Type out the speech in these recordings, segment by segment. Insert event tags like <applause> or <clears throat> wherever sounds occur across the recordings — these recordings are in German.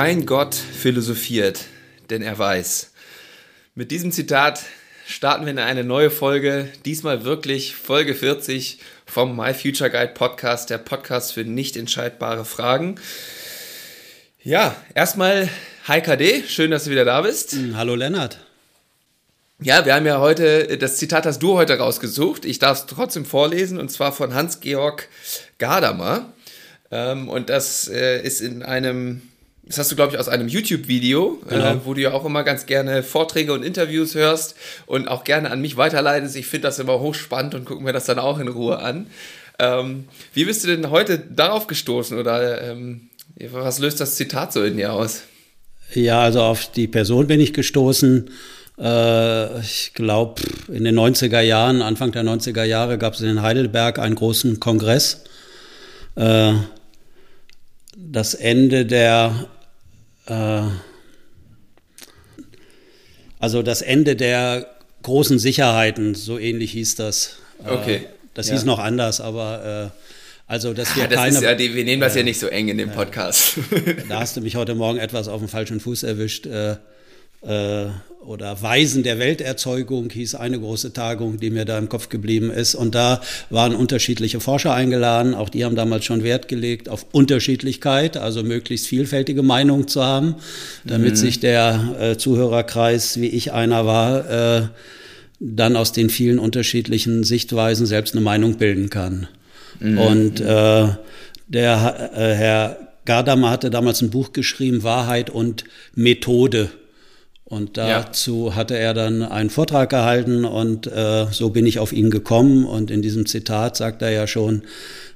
Kein Gott philosophiert, denn er weiß. Mit diesem Zitat starten wir in eine neue Folge, diesmal wirklich Folge 40 vom My Future Guide Podcast, der Podcast für nicht entscheidbare Fragen. Ja, erstmal Hi KD, schön, dass du wieder da bist. Hm, hallo Lennart. Ja, wir haben ja heute, das Zitat hast du heute rausgesucht. Ich darf es trotzdem vorlesen und zwar von Hans-Georg Gadamer. Ähm, und das äh, ist in einem das hast du, glaube ich, aus einem YouTube-Video, äh, genau. äh, wo du ja auch immer ganz gerne Vorträge und Interviews hörst und auch gerne an mich weiterleitest. Ich finde das immer hochspannend und gucke mir das dann auch in Ruhe an. Ähm, wie bist du denn heute darauf gestoßen oder ähm, was löst das Zitat so in dir aus? Ja, also auf die Person bin ich gestoßen. Äh, ich glaube, in den 90er Jahren, Anfang der 90er Jahre, gab es in Heidelberg einen großen Kongress. Äh, das Ende der äh, also das Ende der großen Sicherheiten, so ähnlich hieß das. Äh, okay. das ja. hieß noch anders, aber äh, also, dass wir ah, das keine. Ja die, wir nehmen das ja nicht so eng in dem Podcast. da hast du mich heute Morgen etwas auf dem falschen Fuß erwischt. Äh, äh, oder Weisen der Welterzeugung hieß eine große Tagung, die mir da im Kopf geblieben ist. Und da waren unterschiedliche Forscher eingeladen. Auch die haben damals schon Wert gelegt auf Unterschiedlichkeit, also möglichst vielfältige Meinungen zu haben, damit mhm. sich der äh, Zuhörerkreis, wie ich einer war, äh, dann aus den vielen unterschiedlichen Sichtweisen selbst eine Meinung bilden kann. Mhm. Und äh, der äh, Herr Gadamer hatte damals ein Buch geschrieben, Wahrheit und Methode. Und dazu ja. hatte er dann einen Vortrag gehalten und äh, so bin ich auf ihn gekommen. Und in diesem Zitat sagt er ja schon,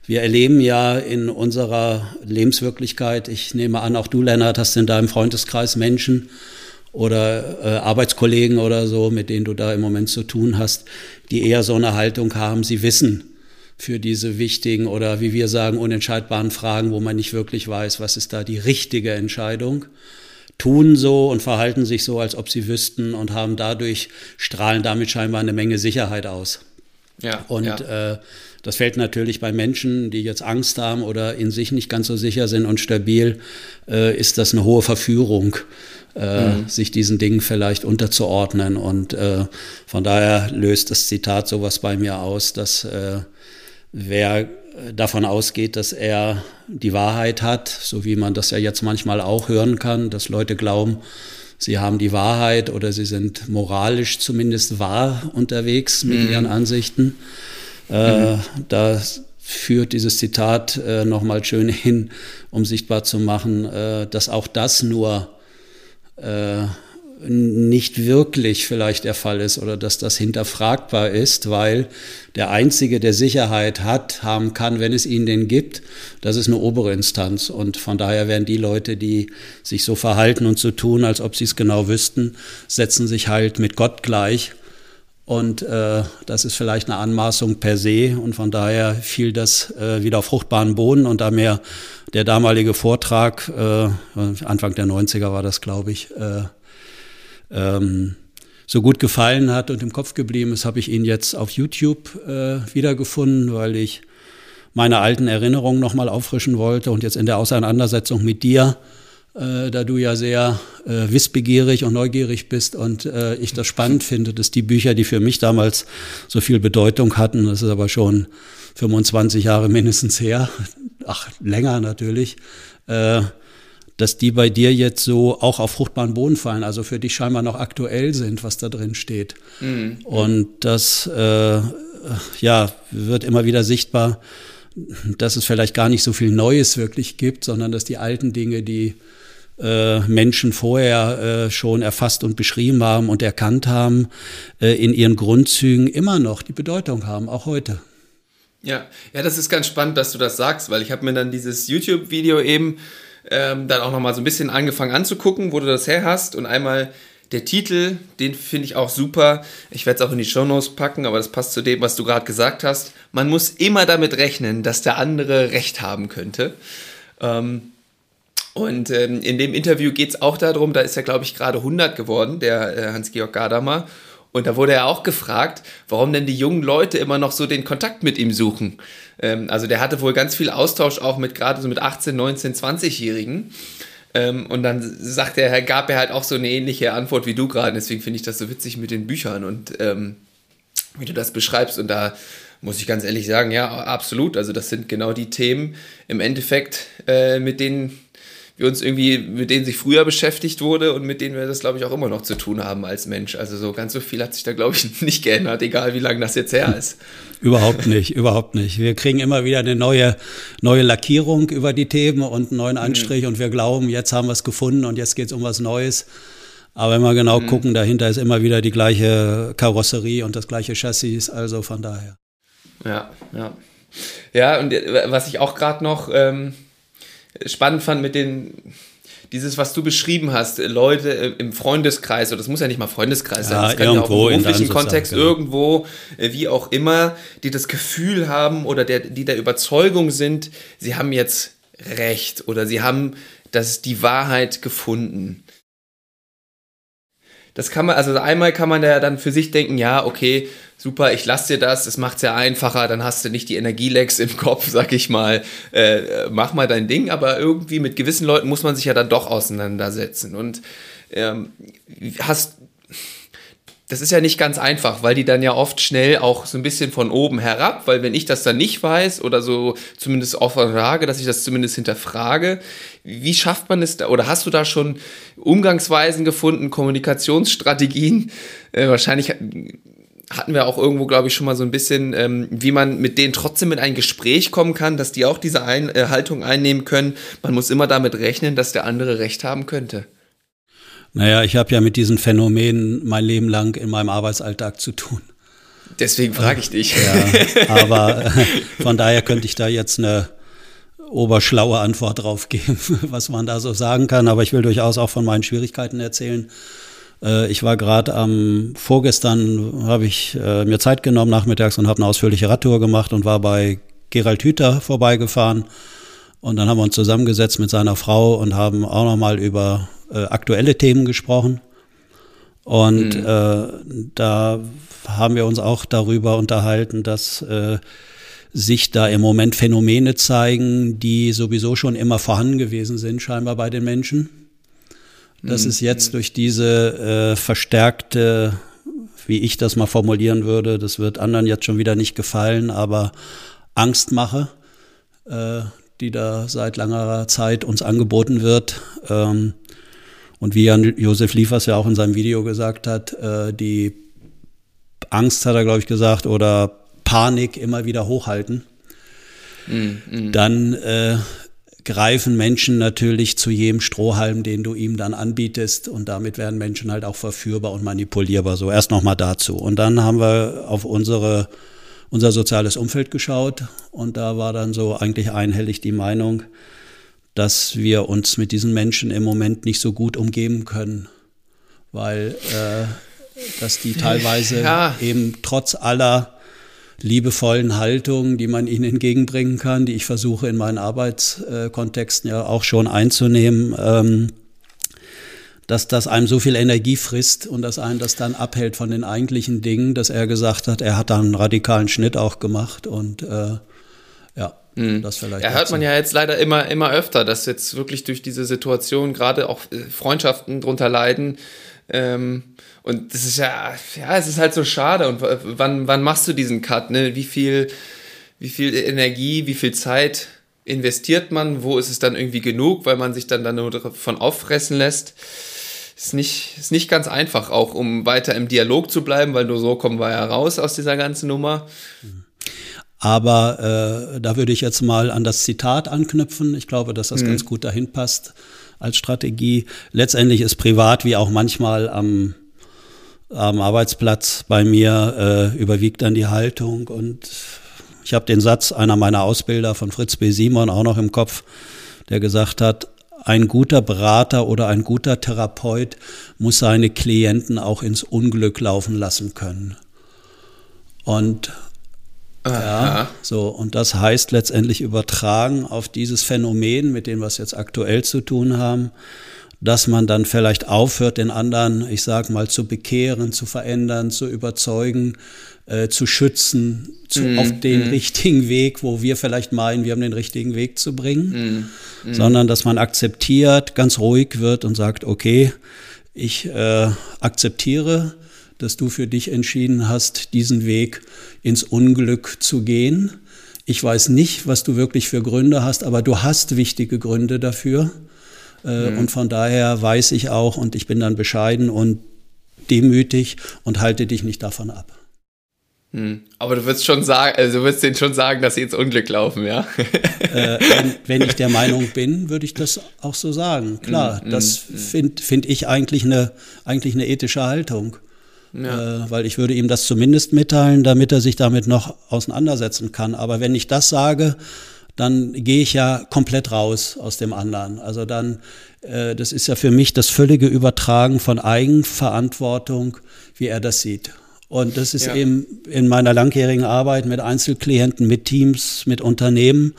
wir erleben ja in unserer Lebenswirklichkeit, ich nehme an, auch du, Lennart, hast in deinem Freundeskreis Menschen oder äh, Arbeitskollegen oder so, mit denen du da im Moment zu tun hast, die eher so eine Haltung haben, sie wissen für diese wichtigen oder wie wir sagen, unentscheidbaren Fragen, wo man nicht wirklich weiß, was ist da die richtige Entscheidung tun so und verhalten sich so, als ob sie wüssten und haben dadurch, strahlen damit scheinbar eine Menge Sicherheit aus. Ja, und ja. Äh, das fällt natürlich bei Menschen, die jetzt Angst haben oder in sich nicht ganz so sicher sind und stabil, äh, ist das eine hohe Verführung, äh, mhm. sich diesen Dingen vielleicht unterzuordnen. Und äh, von daher löst das Zitat sowas bei mir aus, dass äh, wer davon ausgeht, dass er die Wahrheit hat, so wie man das ja jetzt manchmal auch hören kann, dass Leute glauben, sie haben die Wahrheit oder sie sind moralisch zumindest wahr unterwegs mit mhm. ihren Ansichten. Äh, mhm. Da führt dieses Zitat äh, nochmal schön hin, um sichtbar zu machen, äh, dass auch das nur äh, nicht wirklich vielleicht der Fall ist oder dass das hinterfragbar ist, weil der Einzige, der Sicherheit hat, haben kann, wenn es ihn denn gibt, das ist eine obere Instanz. Und von daher werden die Leute, die sich so verhalten und so tun, als ob sie es genau wüssten, setzen sich halt mit Gott gleich. Und äh, das ist vielleicht eine Anmaßung per se. Und von daher fiel das äh, wieder auf fruchtbaren Boden. Und da mir der damalige Vortrag, äh, Anfang der 90er war das, glaube ich, äh, ähm, so gut gefallen hat und im Kopf geblieben ist, habe ich ihn jetzt auf YouTube äh, wiedergefunden, weil ich meine alten Erinnerungen nochmal auffrischen wollte und jetzt in der Auseinandersetzung mit dir, äh, da du ja sehr äh, wissbegierig und neugierig bist und äh, ich das spannend finde, dass die Bücher, die für mich damals so viel Bedeutung hatten, das ist aber schon 25 Jahre mindestens her, <laughs> ach länger natürlich, äh, dass die bei dir jetzt so auch auf fruchtbaren Boden fallen, also für dich scheinbar noch aktuell sind, was da drin steht. Mhm. Und das äh, ja, wird immer wieder sichtbar, dass es vielleicht gar nicht so viel Neues wirklich gibt, sondern dass die alten Dinge, die äh, Menschen vorher äh, schon erfasst und beschrieben haben und erkannt haben, äh, in ihren Grundzügen immer noch die Bedeutung haben, auch heute. Ja, ja, das ist ganz spannend, dass du das sagst, weil ich habe mir dann dieses YouTube-Video eben ähm, dann auch nochmal so ein bisschen angefangen anzugucken, wo du das her hast. Und einmal der Titel, den finde ich auch super. Ich werde es auch in die Shownotes packen, aber das passt zu dem, was du gerade gesagt hast. Man muss immer damit rechnen, dass der andere Recht haben könnte. Ähm, und ähm, in dem Interview geht es auch darum, da ist er, glaube ich, gerade 100 geworden, der äh, Hans-Georg Gadamer. Und da wurde er auch gefragt, warum denn die jungen Leute immer noch so den Kontakt mit ihm suchen. Ähm, also der hatte wohl ganz viel Austausch auch mit gerade so mit 18, 19, 20-Jährigen. Ähm, und dann sagt er, gab er halt auch so eine ähnliche Antwort wie du gerade. Deswegen finde ich das so witzig mit den Büchern und ähm, wie du das beschreibst. Und da muss ich ganz ehrlich sagen, ja, absolut. Also das sind genau die Themen im Endeffekt, äh, mit denen wir uns irgendwie, mit denen sich früher beschäftigt wurde und mit denen wir das, glaube ich, auch immer noch zu tun haben als Mensch. Also so ganz so viel hat sich da, glaube ich, <laughs> nicht geändert, egal wie lange das jetzt her ist. Überhaupt nicht, überhaupt nicht. Wir kriegen immer wieder eine neue, neue Lackierung über die Themen und einen neuen Anstrich mhm. und wir glauben, jetzt haben wir es gefunden und jetzt geht es um was Neues. Aber wenn wir genau mhm. gucken, dahinter ist immer wieder die gleiche Karosserie und das gleiche Chassis, also von daher. Ja, ja. Ja, und äh, was ich auch gerade noch ähm, spannend fand mit den, dieses, was du beschrieben hast, Leute im Freundeskreis, oder das muss ja nicht mal Freundeskreis sein, ja, das kann ja auch im beruflichen Kontext genau. irgendwo, äh, wie auch immer, die das Gefühl haben oder der, die der Überzeugung sind, sie haben jetzt Recht oder sie haben das, die Wahrheit gefunden. Das kann man, also einmal kann man ja dann für sich denken, ja, okay, super, ich lasse dir das, es macht es ja einfacher, dann hast du nicht die Energielecks im Kopf, <laughs> sag ich mal, äh, mach mal dein Ding, aber irgendwie mit gewissen Leuten muss man sich ja dann doch auseinandersetzen. Und ähm, hast das ist ja nicht ganz einfach, weil die dann ja oft schnell auch so ein bisschen von oben herab, weil wenn ich das dann nicht weiß oder so zumindest auf Frage, dass ich das zumindest hinterfrage, wie schafft man es da oder hast du da schon Umgangsweisen gefunden, Kommunikationsstrategien? Äh, wahrscheinlich hatten wir auch irgendwo, glaube ich, schon mal so ein bisschen, ähm, wie man mit denen trotzdem in ein Gespräch kommen kann, dass die auch diese ein äh, Haltung einnehmen können. Man muss immer damit rechnen, dass der andere recht haben könnte. Naja, ich habe ja mit diesen Phänomenen mein Leben lang in meinem Arbeitsalltag zu tun. Deswegen frage ich dich. Ja, <laughs> aber äh, von daher könnte ich da jetzt eine oberschlaue Antwort drauf geben, <laughs> was man da so sagen kann. Aber ich will durchaus auch von meinen Schwierigkeiten erzählen. Äh, ich war gerade am vorgestern, habe ich äh, mir Zeit genommen nachmittags und habe eine ausführliche Radtour gemacht und war bei Gerald Hüther vorbeigefahren. Und dann haben wir uns zusammengesetzt mit seiner Frau und haben auch nochmal über äh, aktuelle Themen gesprochen. Und mhm. äh, da haben wir uns auch darüber unterhalten, dass äh, sich da im Moment Phänomene zeigen, die sowieso schon immer vorhanden gewesen sind, scheinbar bei den Menschen. Das mhm. ist jetzt durch diese äh, verstärkte, wie ich das mal formulieren würde, das wird anderen jetzt schon wieder nicht gefallen, aber Angstmache, äh, die da seit langer Zeit uns angeboten wird. Ähm, und wie Jan Josef Liefers ja auch in seinem Video gesagt hat, äh, die Angst hat er, glaube ich, gesagt, oder Panik immer wieder hochhalten. Mm, mm. Dann äh, greifen Menschen natürlich zu jedem Strohhalm, den du ihm dann anbietest. Und damit werden Menschen halt auch verführbar und manipulierbar. So, erst nochmal dazu. Und dann haben wir auf unsere, unser soziales Umfeld geschaut. Und da war dann so eigentlich einhellig die Meinung, dass wir uns mit diesen Menschen im Moment nicht so gut umgeben können. Weil, äh, dass die teilweise ja. eben trotz aller liebevollen Haltung, die man ihnen entgegenbringen kann, die ich versuche in meinen Arbeitskontexten ja auch schon einzunehmen, ähm, dass das einem so viel Energie frisst und dass einen das dann abhält von den eigentlichen Dingen, dass er gesagt hat, er hat da einen radikalen Schnitt auch gemacht und äh, ja, mhm. das vielleicht. Ja, hört man ja jetzt leider immer, immer öfter, dass jetzt wirklich durch diese Situation gerade auch äh, Freundschaften drunter leiden. Ähm, und das ist ja, ja, es ist halt so schade. Und wann, wann machst du diesen Cut? Ne? Wie viel, wie viel Energie, wie viel Zeit investiert man? Wo ist es dann irgendwie genug, weil man sich dann, dann nur davon auffressen lässt? Ist nicht, ist nicht ganz einfach, auch um weiter im Dialog zu bleiben, weil nur so kommen wir ja raus aus dieser ganzen Nummer. Aber äh, da würde ich jetzt mal an das Zitat anknüpfen. Ich glaube, dass das mhm. ganz gut dahin passt als Strategie. Letztendlich ist privat wie auch manchmal am am Arbeitsplatz bei mir äh, überwiegt dann die Haltung und ich habe den Satz einer meiner Ausbilder von Fritz B. Simon auch noch im Kopf, der gesagt hat, ein guter Berater oder ein guter Therapeut muss seine Klienten auch ins Unglück laufen lassen können. Und. Ja, so, und das heißt letztendlich übertragen auf dieses Phänomen, mit dem wir es jetzt aktuell zu tun haben, dass man dann vielleicht aufhört, den anderen, ich sag mal, zu bekehren, zu verändern, zu überzeugen, äh, zu schützen, zu, mm, auf den mm. richtigen Weg, wo wir vielleicht meinen, wir haben den richtigen Weg zu bringen, mm, sondern dass man akzeptiert, ganz ruhig wird und sagt, okay, ich äh, akzeptiere, dass du für dich entschieden hast, diesen Weg ins Unglück zu gehen. Ich weiß nicht, was du wirklich für Gründe hast, aber du hast wichtige Gründe dafür. Äh, mhm. Und von daher weiß ich auch und ich bin dann bescheiden und demütig und halte dich nicht davon ab. Hm. Aber du würdest schon sagen, also du würdest denen schon sagen, dass sie ins Unglück laufen, ja? äh, wenn, wenn, ich der Meinung bin, würde ich das auch so sagen. Klar, mm, das mm, finde find ich eigentlich eine, eigentlich eine ethische Haltung. Ja. Äh, weil ich würde ihm das zumindest mitteilen, damit er sich damit noch auseinandersetzen kann. Aber wenn ich das sage, dann gehe ich ja komplett raus aus dem anderen. Also dann, äh, das ist ja für mich das völlige Übertragen von Eigenverantwortung, wie er das sieht. Und das ist ja. eben in meiner langjährigen Arbeit mit Einzelklienten, mit Teams, mit Unternehmen.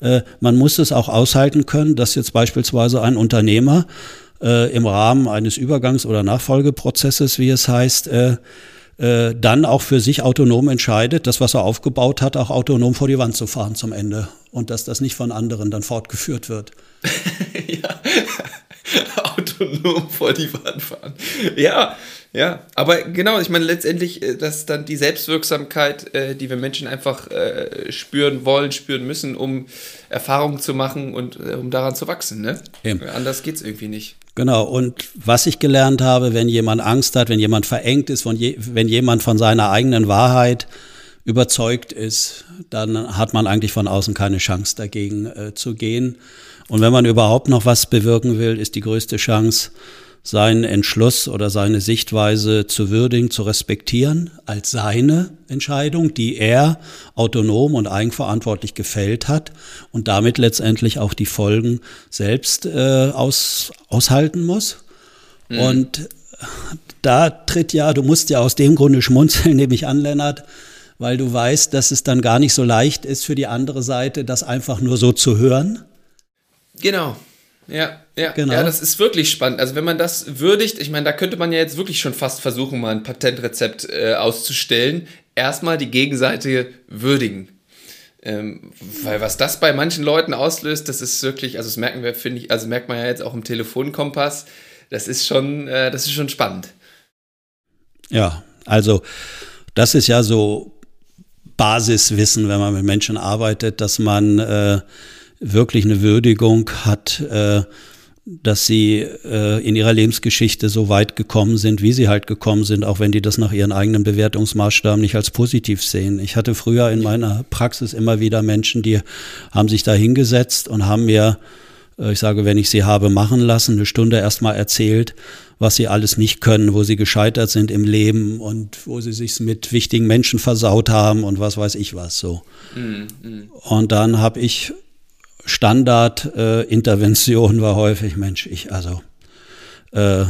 Äh, man muss es auch aushalten können, dass jetzt beispielsweise ein Unternehmer äh, im Rahmen eines Übergangs- oder Nachfolgeprozesses, wie es heißt, äh, äh, dann auch für sich autonom entscheidet, das, was er aufgebaut hat, auch autonom vor die Wand zu fahren zum Ende. Und dass das nicht von anderen dann fortgeführt wird. <laughs> ja, autonom vor die Wand fahren. Ja, ja, aber genau, ich meine letztendlich, äh, dass dann die Selbstwirksamkeit, äh, die wir Menschen einfach äh, spüren wollen, spüren müssen, um Erfahrungen zu machen und äh, um daran zu wachsen. Ne? Eben. Anders geht es irgendwie nicht. Genau, und was ich gelernt habe, wenn jemand Angst hat, wenn jemand verengt ist, wenn jemand von seiner eigenen Wahrheit überzeugt ist, dann hat man eigentlich von außen keine Chance dagegen äh, zu gehen. Und wenn man überhaupt noch was bewirken will, ist die größte Chance, seinen Entschluss oder seine Sichtweise zu würdigen, zu respektieren als seine Entscheidung, die er autonom und eigenverantwortlich gefällt hat und damit letztendlich auch die Folgen selbst äh, aus, aushalten muss. Mhm. Und da tritt ja, du musst ja aus dem Grunde schmunzeln, <laughs> nehme ich an, Lennart, weil du weißt, dass es dann gar nicht so leicht ist für die andere Seite, das einfach nur so zu hören. Genau, ja, ja, genau. ja, das ist wirklich spannend. Also wenn man das würdigt, ich meine, da könnte man ja jetzt wirklich schon fast versuchen, mal ein Patentrezept äh, auszustellen. Erstmal die Gegenseite würdigen. Ähm, weil was das bei manchen Leuten auslöst, das ist wirklich, also das merken wir, finde ich, also merkt man ja jetzt auch im Telefonkompass, das ist schon, äh, das ist schon spannend. Ja, also das ist ja so Basiswissen, wenn man mit Menschen arbeitet, dass man äh, wirklich eine Würdigung hat, äh, dass sie äh, in ihrer Lebensgeschichte so weit gekommen sind, wie sie halt gekommen sind, auch wenn die das nach ihren eigenen Bewertungsmaßstaben nicht als positiv sehen. Ich hatte früher in meiner Praxis immer wieder Menschen, die haben sich da hingesetzt und haben mir, äh, ich sage, wenn ich sie habe machen lassen, eine Stunde erstmal erzählt, was sie alles nicht können, wo sie gescheitert sind im Leben und wo sie sich mit wichtigen Menschen versaut haben und was weiß ich was so. Mm, mm. Und dann habe ich Standardintervention äh, war häufig, Mensch, ich, also, äh,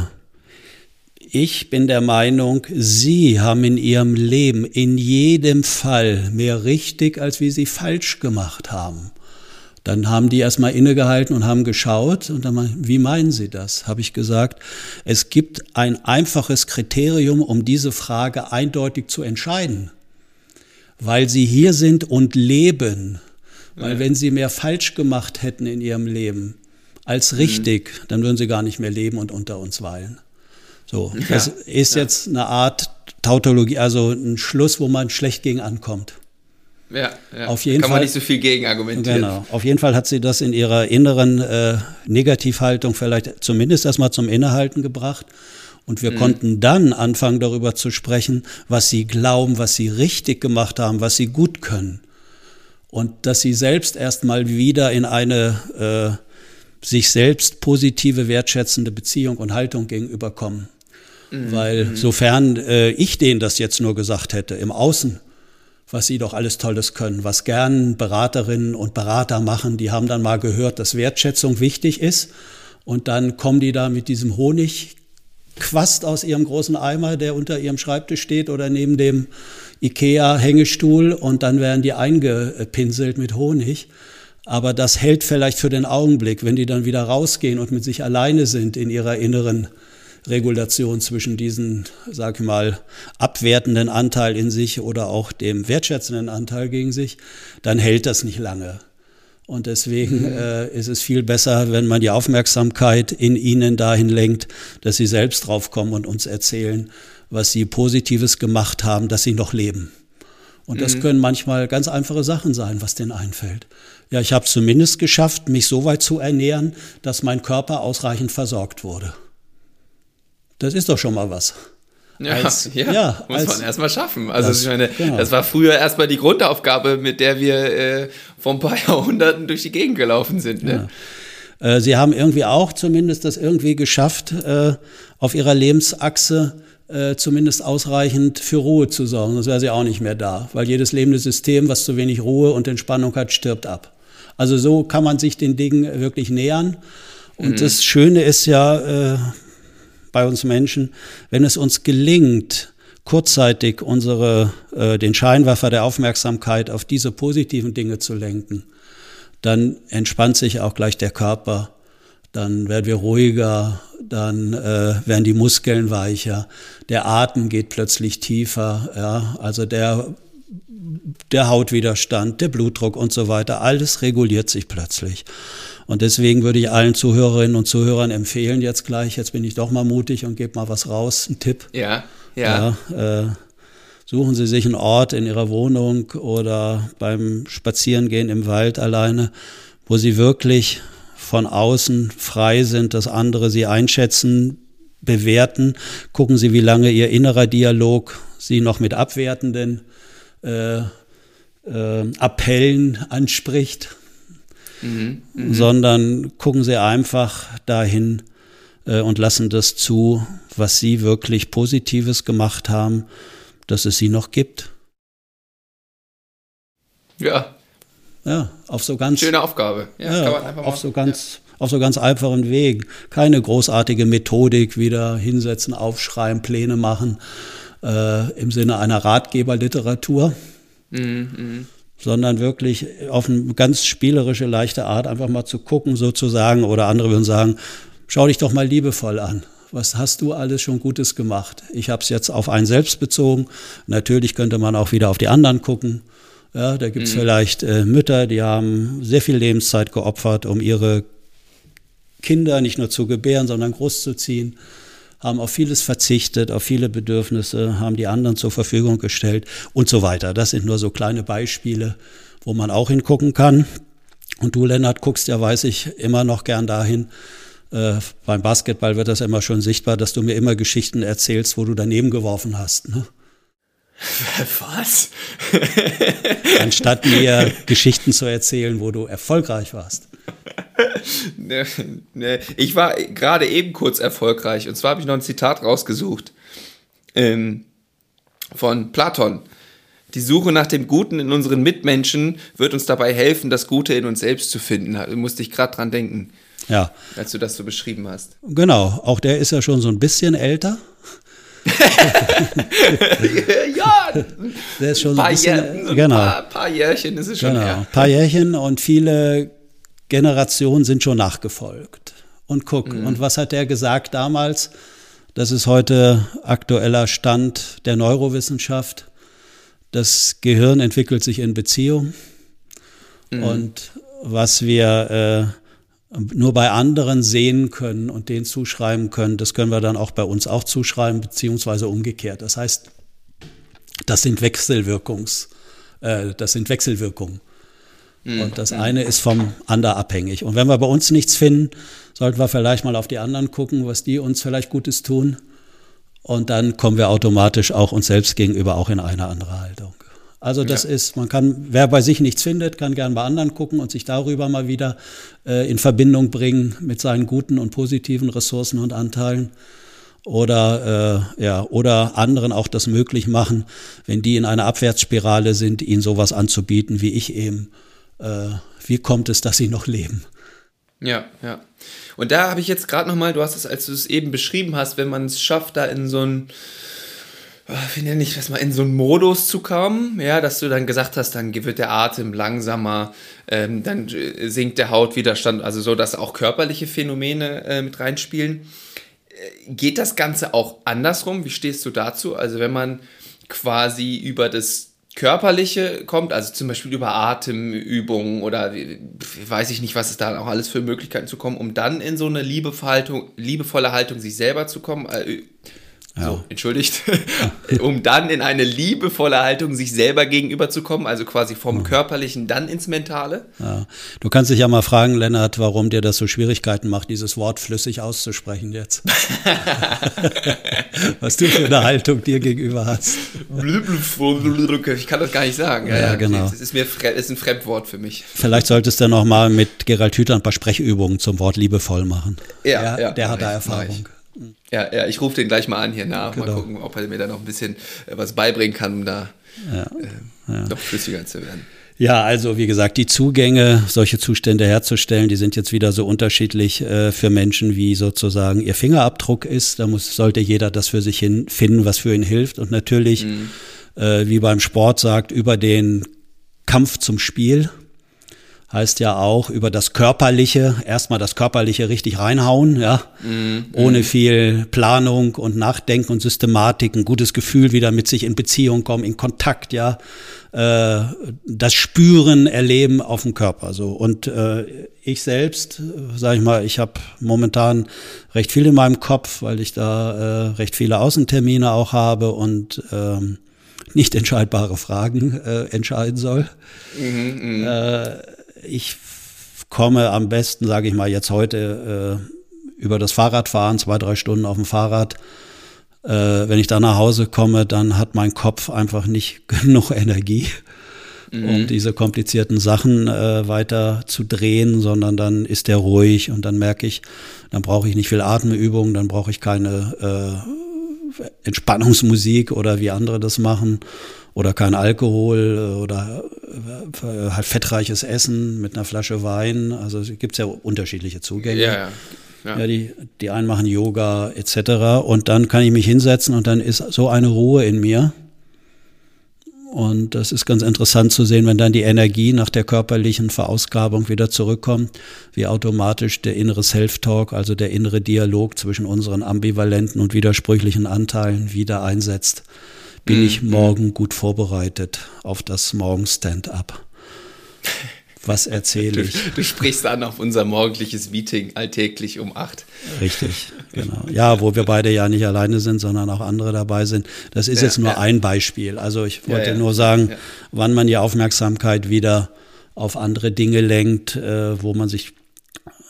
ich bin der Meinung, Sie haben in Ihrem Leben in jedem Fall mehr richtig, als wie Sie falsch gemacht haben. Dann haben die erstmal innegehalten und haben geschaut und dann, wie meinen Sie das? Habe ich gesagt, es gibt ein einfaches Kriterium, um diese Frage eindeutig zu entscheiden. Weil Sie hier sind und leben, weil wenn sie mehr falsch gemacht hätten in ihrem Leben als richtig, mhm. dann würden sie gar nicht mehr leben und unter uns weilen. So, das ja, ist ja. jetzt eine Art Tautologie, also ein Schluss, wo man schlecht gegen ankommt. Ja, ja. Auf jeden kann Fall, man nicht so viel gegen argumentieren. Genau. Auf jeden Fall hat sie das in ihrer inneren äh, Negativhaltung vielleicht zumindest erstmal zum Innehalten gebracht. Und wir mhm. konnten dann anfangen, darüber zu sprechen, was sie glauben, was sie richtig gemacht haben, was sie gut können und dass sie selbst erstmal wieder in eine äh, sich selbst positive, wertschätzende Beziehung und Haltung gegenüberkommen. Mhm. Weil mhm. sofern äh, ich denen das jetzt nur gesagt hätte, im Außen, was sie doch alles Tolles können, was gern Beraterinnen und Berater machen, die haben dann mal gehört, dass Wertschätzung wichtig ist. Und dann kommen die da mit diesem Honig Quast aus ihrem großen Eimer, der unter ihrem Schreibtisch steht oder neben dem Ikea-Hängestuhl und dann werden die eingepinselt mit Honig. Aber das hält vielleicht für den Augenblick, wenn die dann wieder rausgehen und mit sich alleine sind in ihrer inneren Regulation zwischen diesen, sag ich mal, abwertenden Anteil in sich oder auch dem wertschätzenden Anteil gegen sich, dann hält das nicht lange. Und deswegen mhm. äh, ist es viel besser, wenn man die Aufmerksamkeit in ihnen dahin lenkt, dass sie selbst draufkommen und uns erzählen, was sie Positives gemacht haben, dass sie noch leben. Und das mhm. können manchmal ganz einfache Sachen sein, was denen einfällt. Ja, ich habe zumindest geschafft, mich so weit zu ernähren, dass mein Körper ausreichend versorgt wurde. Das ist doch schon mal was. Ja, als, <laughs> ja, ja, muss als, man erstmal schaffen. Also das, ich meine, genau. das war früher erstmal die Grundaufgabe, mit der wir äh, vor ein paar <laughs> Jahrhunderten durch die Gegend gelaufen sind. Ne? Ja. Äh, sie haben irgendwie auch zumindest das irgendwie geschafft, äh, auf ihrer Lebensachse äh, zumindest ausreichend für Ruhe zu sorgen. Sonst wäre sie auch nicht mehr da, weil jedes lebende System, was zu wenig Ruhe und Entspannung hat, stirbt ab. Also so kann man sich den Dingen wirklich nähern. Und mhm. das Schöne ist ja, äh, bei uns Menschen, wenn es uns gelingt, kurzzeitig unsere, äh, den Scheinwerfer der Aufmerksamkeit auf diese positiven Dinge zu lenken, dann entspannt sich auch gleich der Körper, dann werden wir ruhiger, dann äh, werden die Muskeln weicher, der Atem geht plötzlich tiefer, ja, also der der Hautwiderstand, der Blutdruck und so weiter, alles reguliert sich plötzlich. Und deswegen würde ich allen Zuhörerinnen und Zuhörern empfehlen, jetzt gleich, jetzt bin ich doch mal mutig und gebe mal was raus, einen Tipp. Ja, ja. ja äh, suchen Sie sich einen Ort in Ihrer Wohnung oder beim Spazierengehen im Wald alleine, wo Sie wirklich von außen frei sind, dass andere Sie einschätzen, bewerten. Gucken Sie, wie lange Ihr innerer Dialog Sie noch mit abwertenden äh, äh, Appellen anspricht, mhm, mh. sondern gucken Sie einfach dahin äh, und lassen das zu, was Sie wirklich Positives gemacht haben, dass es Sie noch gibt. Ja. Ja, auf so ganz. Schöne Aufgabe. Ja, ja auf so ganz. Auf so ganz einfachen Wegen. Keine großartige Methodik, wieder hinsetzen, aufschreiben, Pläne machen, äh, im Sinne einer Ratgeberliteratur, mhm, sondern wirklich auf eine ganz spielerische, leichte Art einfach mal zu gucken, sozusagen, oder andere würden sagen, schau dich doch mal liebevoll an. Was hast du alles schon Gutes gemacht? Ich habe es jetzt auf einen selbst bezogen. Natürlich könnte man auch wieder auf die anderen gucken. Ja, da gibt es mhm. vielleicht äh, Mütter, die haben sehr viel Lebenszeit geopfert, um ihre Kinder nicht nur zu gebären, sondern großzuziehen haben auf vieles verzichtet, auf viele Bedürfnisse, haben die anderen zur Verfügung gestellt und so weiter. Das sind nur so kleine Beispiele, wo man auch hingucken kann. Und du, Lennart, guckst ja, weiß ich, immer noch gern dahin. Äh, beim Basketball wird das immer schon sichtbar, dass du mir immer Geschichten erzählst, wo du daneben geworfen hast. Ne? <laughs> Was? Anstatt mir Geschichten zu erzählen, wo du erfolgreich warst. <laughs> ne, ne. Ich war gerade eben kurz erfolgreich und zwar habe ich noch ein Zitat rausgesucht ähm, von Platon. Die Suche nach dem Guten in unseren Mitmenschen wird uns dabei helfen, das Gute in uns selbst zu finden. Da musste ich gerade dran denken. Ja. Als du das so beschrieben hast. Genau. Auch der ist ja schon so ein bisschen älter. <laughs> <laughs> der ist schon ein paar, bisschen, Jahr, genau. paar, paar Jährchen ist es schon genau. Ein paar Jährchen und viele Generationen sind schon nachgefolgt. Und guck, mhm. und was hat der gesagt damals? Das ist heute aktueller Stand der Neurowissenschaft. Das Gehirn entwickelt sich in Beziehung. Mhm. Und was wir äh, nur bei anderen sehen können und denen zuschreiben können, das können wir dann auch bei uns auch zuschreiben, beziehungsweise umgekehrt. Das heißt, das sind Wechselwirkungs, äh, das sind Wechselwirkungen. Mhm. Und das eine ist vom anderen abhängig. Und wenn wir bei uns nichts finden, sollten wir vielleicht mal auf die anderen gucken, was die uns vielleicht Gutes tun. Und dann kommen wir automatisch auch uns selbst gegenüber auch in eine andere Haltung. Also das ja. ist, man kann, wer bei sich nichts findet, kann gern bei anderen gucken und sich darüber mal wieder äh, in Verbindung bringen mit seinen guten und positiven Ressourcen und Anteilen. Oder, äh, ja, oder anderen auch das möglich machen, wenn die in einer Abwärtsspirale sind, ihnen sowas anzubieten, wie ich eben äh, wie kommt es, dass sie noch leben? Ja, ja. Und da habe ich jetzt gerade nochmal, du hast es, als du es eben beschrieben hast, wenn man es schafft, da in so ein finde nicht, dass mal in so einen Modus zu kommen, ja, dass du dann gesagt hast, dann wird der Atem langsamer, ähm, dann äh, sinkt der Hautwiderstand, also so, dass auch körperliche Phänomene äh, mit reinspielen. Geht das Ganze auch andersrum? Wie stehst du dazu? Also wenn man quasi über das Körperliche kommt, also zum Beispiel über Atemübungen oder weiß ich nicht, was es da auch alles für Möglichkeiten zu kommen, um dann in so eine liebevolle Haltung sich selber zu kommen, äh, ja. So, entschuldigt. <laughs> um dann in eine liebevolle Haltung sich selber gegenüberzukommen, also quasi vom ja. Körperlichen dann ins Mentale. Ja. Du kannst dich ja mal fragen, Lennart, warum dir das so Schwierigkeiten macht, dieses Wort flüssig auszusprechen jetzt. <laughs> Was du für eine Haltung dir gegenüber hast. ich kann das gar nicht sagen. Ja, ja genau. Das ist mir ist ein Fremdwort für mich. Vielleicht solltest du noch mal mit Gerald Hüther ein paar Sprechübungen zum Wort liebevoll machen. Ja, ja der hat da Erfahrung. Ja, ja, ich rufe den gleich mal an hier nach. Genau. Mal gucken, ob er mir da noch ein bisschen äh, was beibringen kann, um da ja, äh, ja. noch flüssiger zu werden. Ja, also wie gesagt, die Zugänge, solche Zustände herzustellen, die sind jetzt wieder so unterschiedlich äh, für Menschen, wie sozusagen ihr Fingerabdruck ist. Da muss, sollte jeder das für sich hin finden, was für ihn hilft. Und natürlich, mhm. äh, wie beim Sport sagt, über den Kampf zum Spiel heißt ja auch über das Körperliche, erstmal das Körperliche richtig reinhauen, ja, mhm. ohne viel Planung und Nachdenken und Systematik, ein gutes Gefühl wieder mit sich in Beziehung kommen, in Kontakt, ja, äh, das Spüren, Erleben auf dem Körper, so. Und äh, ich selbst, sage ich mal, ich habe momentan recht viel in meinem Kopf, weil ich da äh, recht viele Außentermine auch habe und ähm, nicht <laughs> entscheidbare Fragen äh, entscheiden soll. Mhm, mh. äh, ich komme am besten, sage ich mal, jetzt heute äh, über das Fahrradfahren, zwei, drei Stunden auf dem Fahrrad. Äh, wenn ich da nach Hause komme, dann hat mein Kopf einfach nicht <laughs> genug Energie, mhm. um diese komplizierten Sachen äh, weiter zu drehen, sondern dann ist der ruhig und dann merke ich, dann brauche ich nicht viel Atemübung, dann brauche ich keine äh, Entspannungsmusik oder wie andere das machen oder kein Alkohol äh, oder halt fettreiches Essen mit einer Flasche Wein. Also es gibt ja unterschiedliche Zugänge. Ja, ja. Ja. ja, die, die einen machen Yoga etc. Und dann kann ich mich hinsetzen und dann ist so eine Ruhe in mir. Und das ist ganz interessant zu sehen, wenn dann die Energie nach der körperlichen Verausgabung wieder zurückkommt, wie automatisch der innere Self-Talk, also der innere Dialog zwischen unseren ambivalenten und widersprüchlichen Anteilen wieder einsetzt bin mhm. ich morgen gut vorbereitet auf das Morgen-Stand-up. Was erzähle ich? Du, du, sprichst an auf unser morgendliches Meeting alltäglich um acht. Richtig, genau. Ja, wo wir beide ja nicht alleine sind, sondern auch andere dabei sind. Das ist ja, jetzt nur ja. ein Beispiel. Also ich wollte ja, nur sagen, wann man die Aufmerksamkeit wieder auf andere Dinge lenkt, äh, wo man sich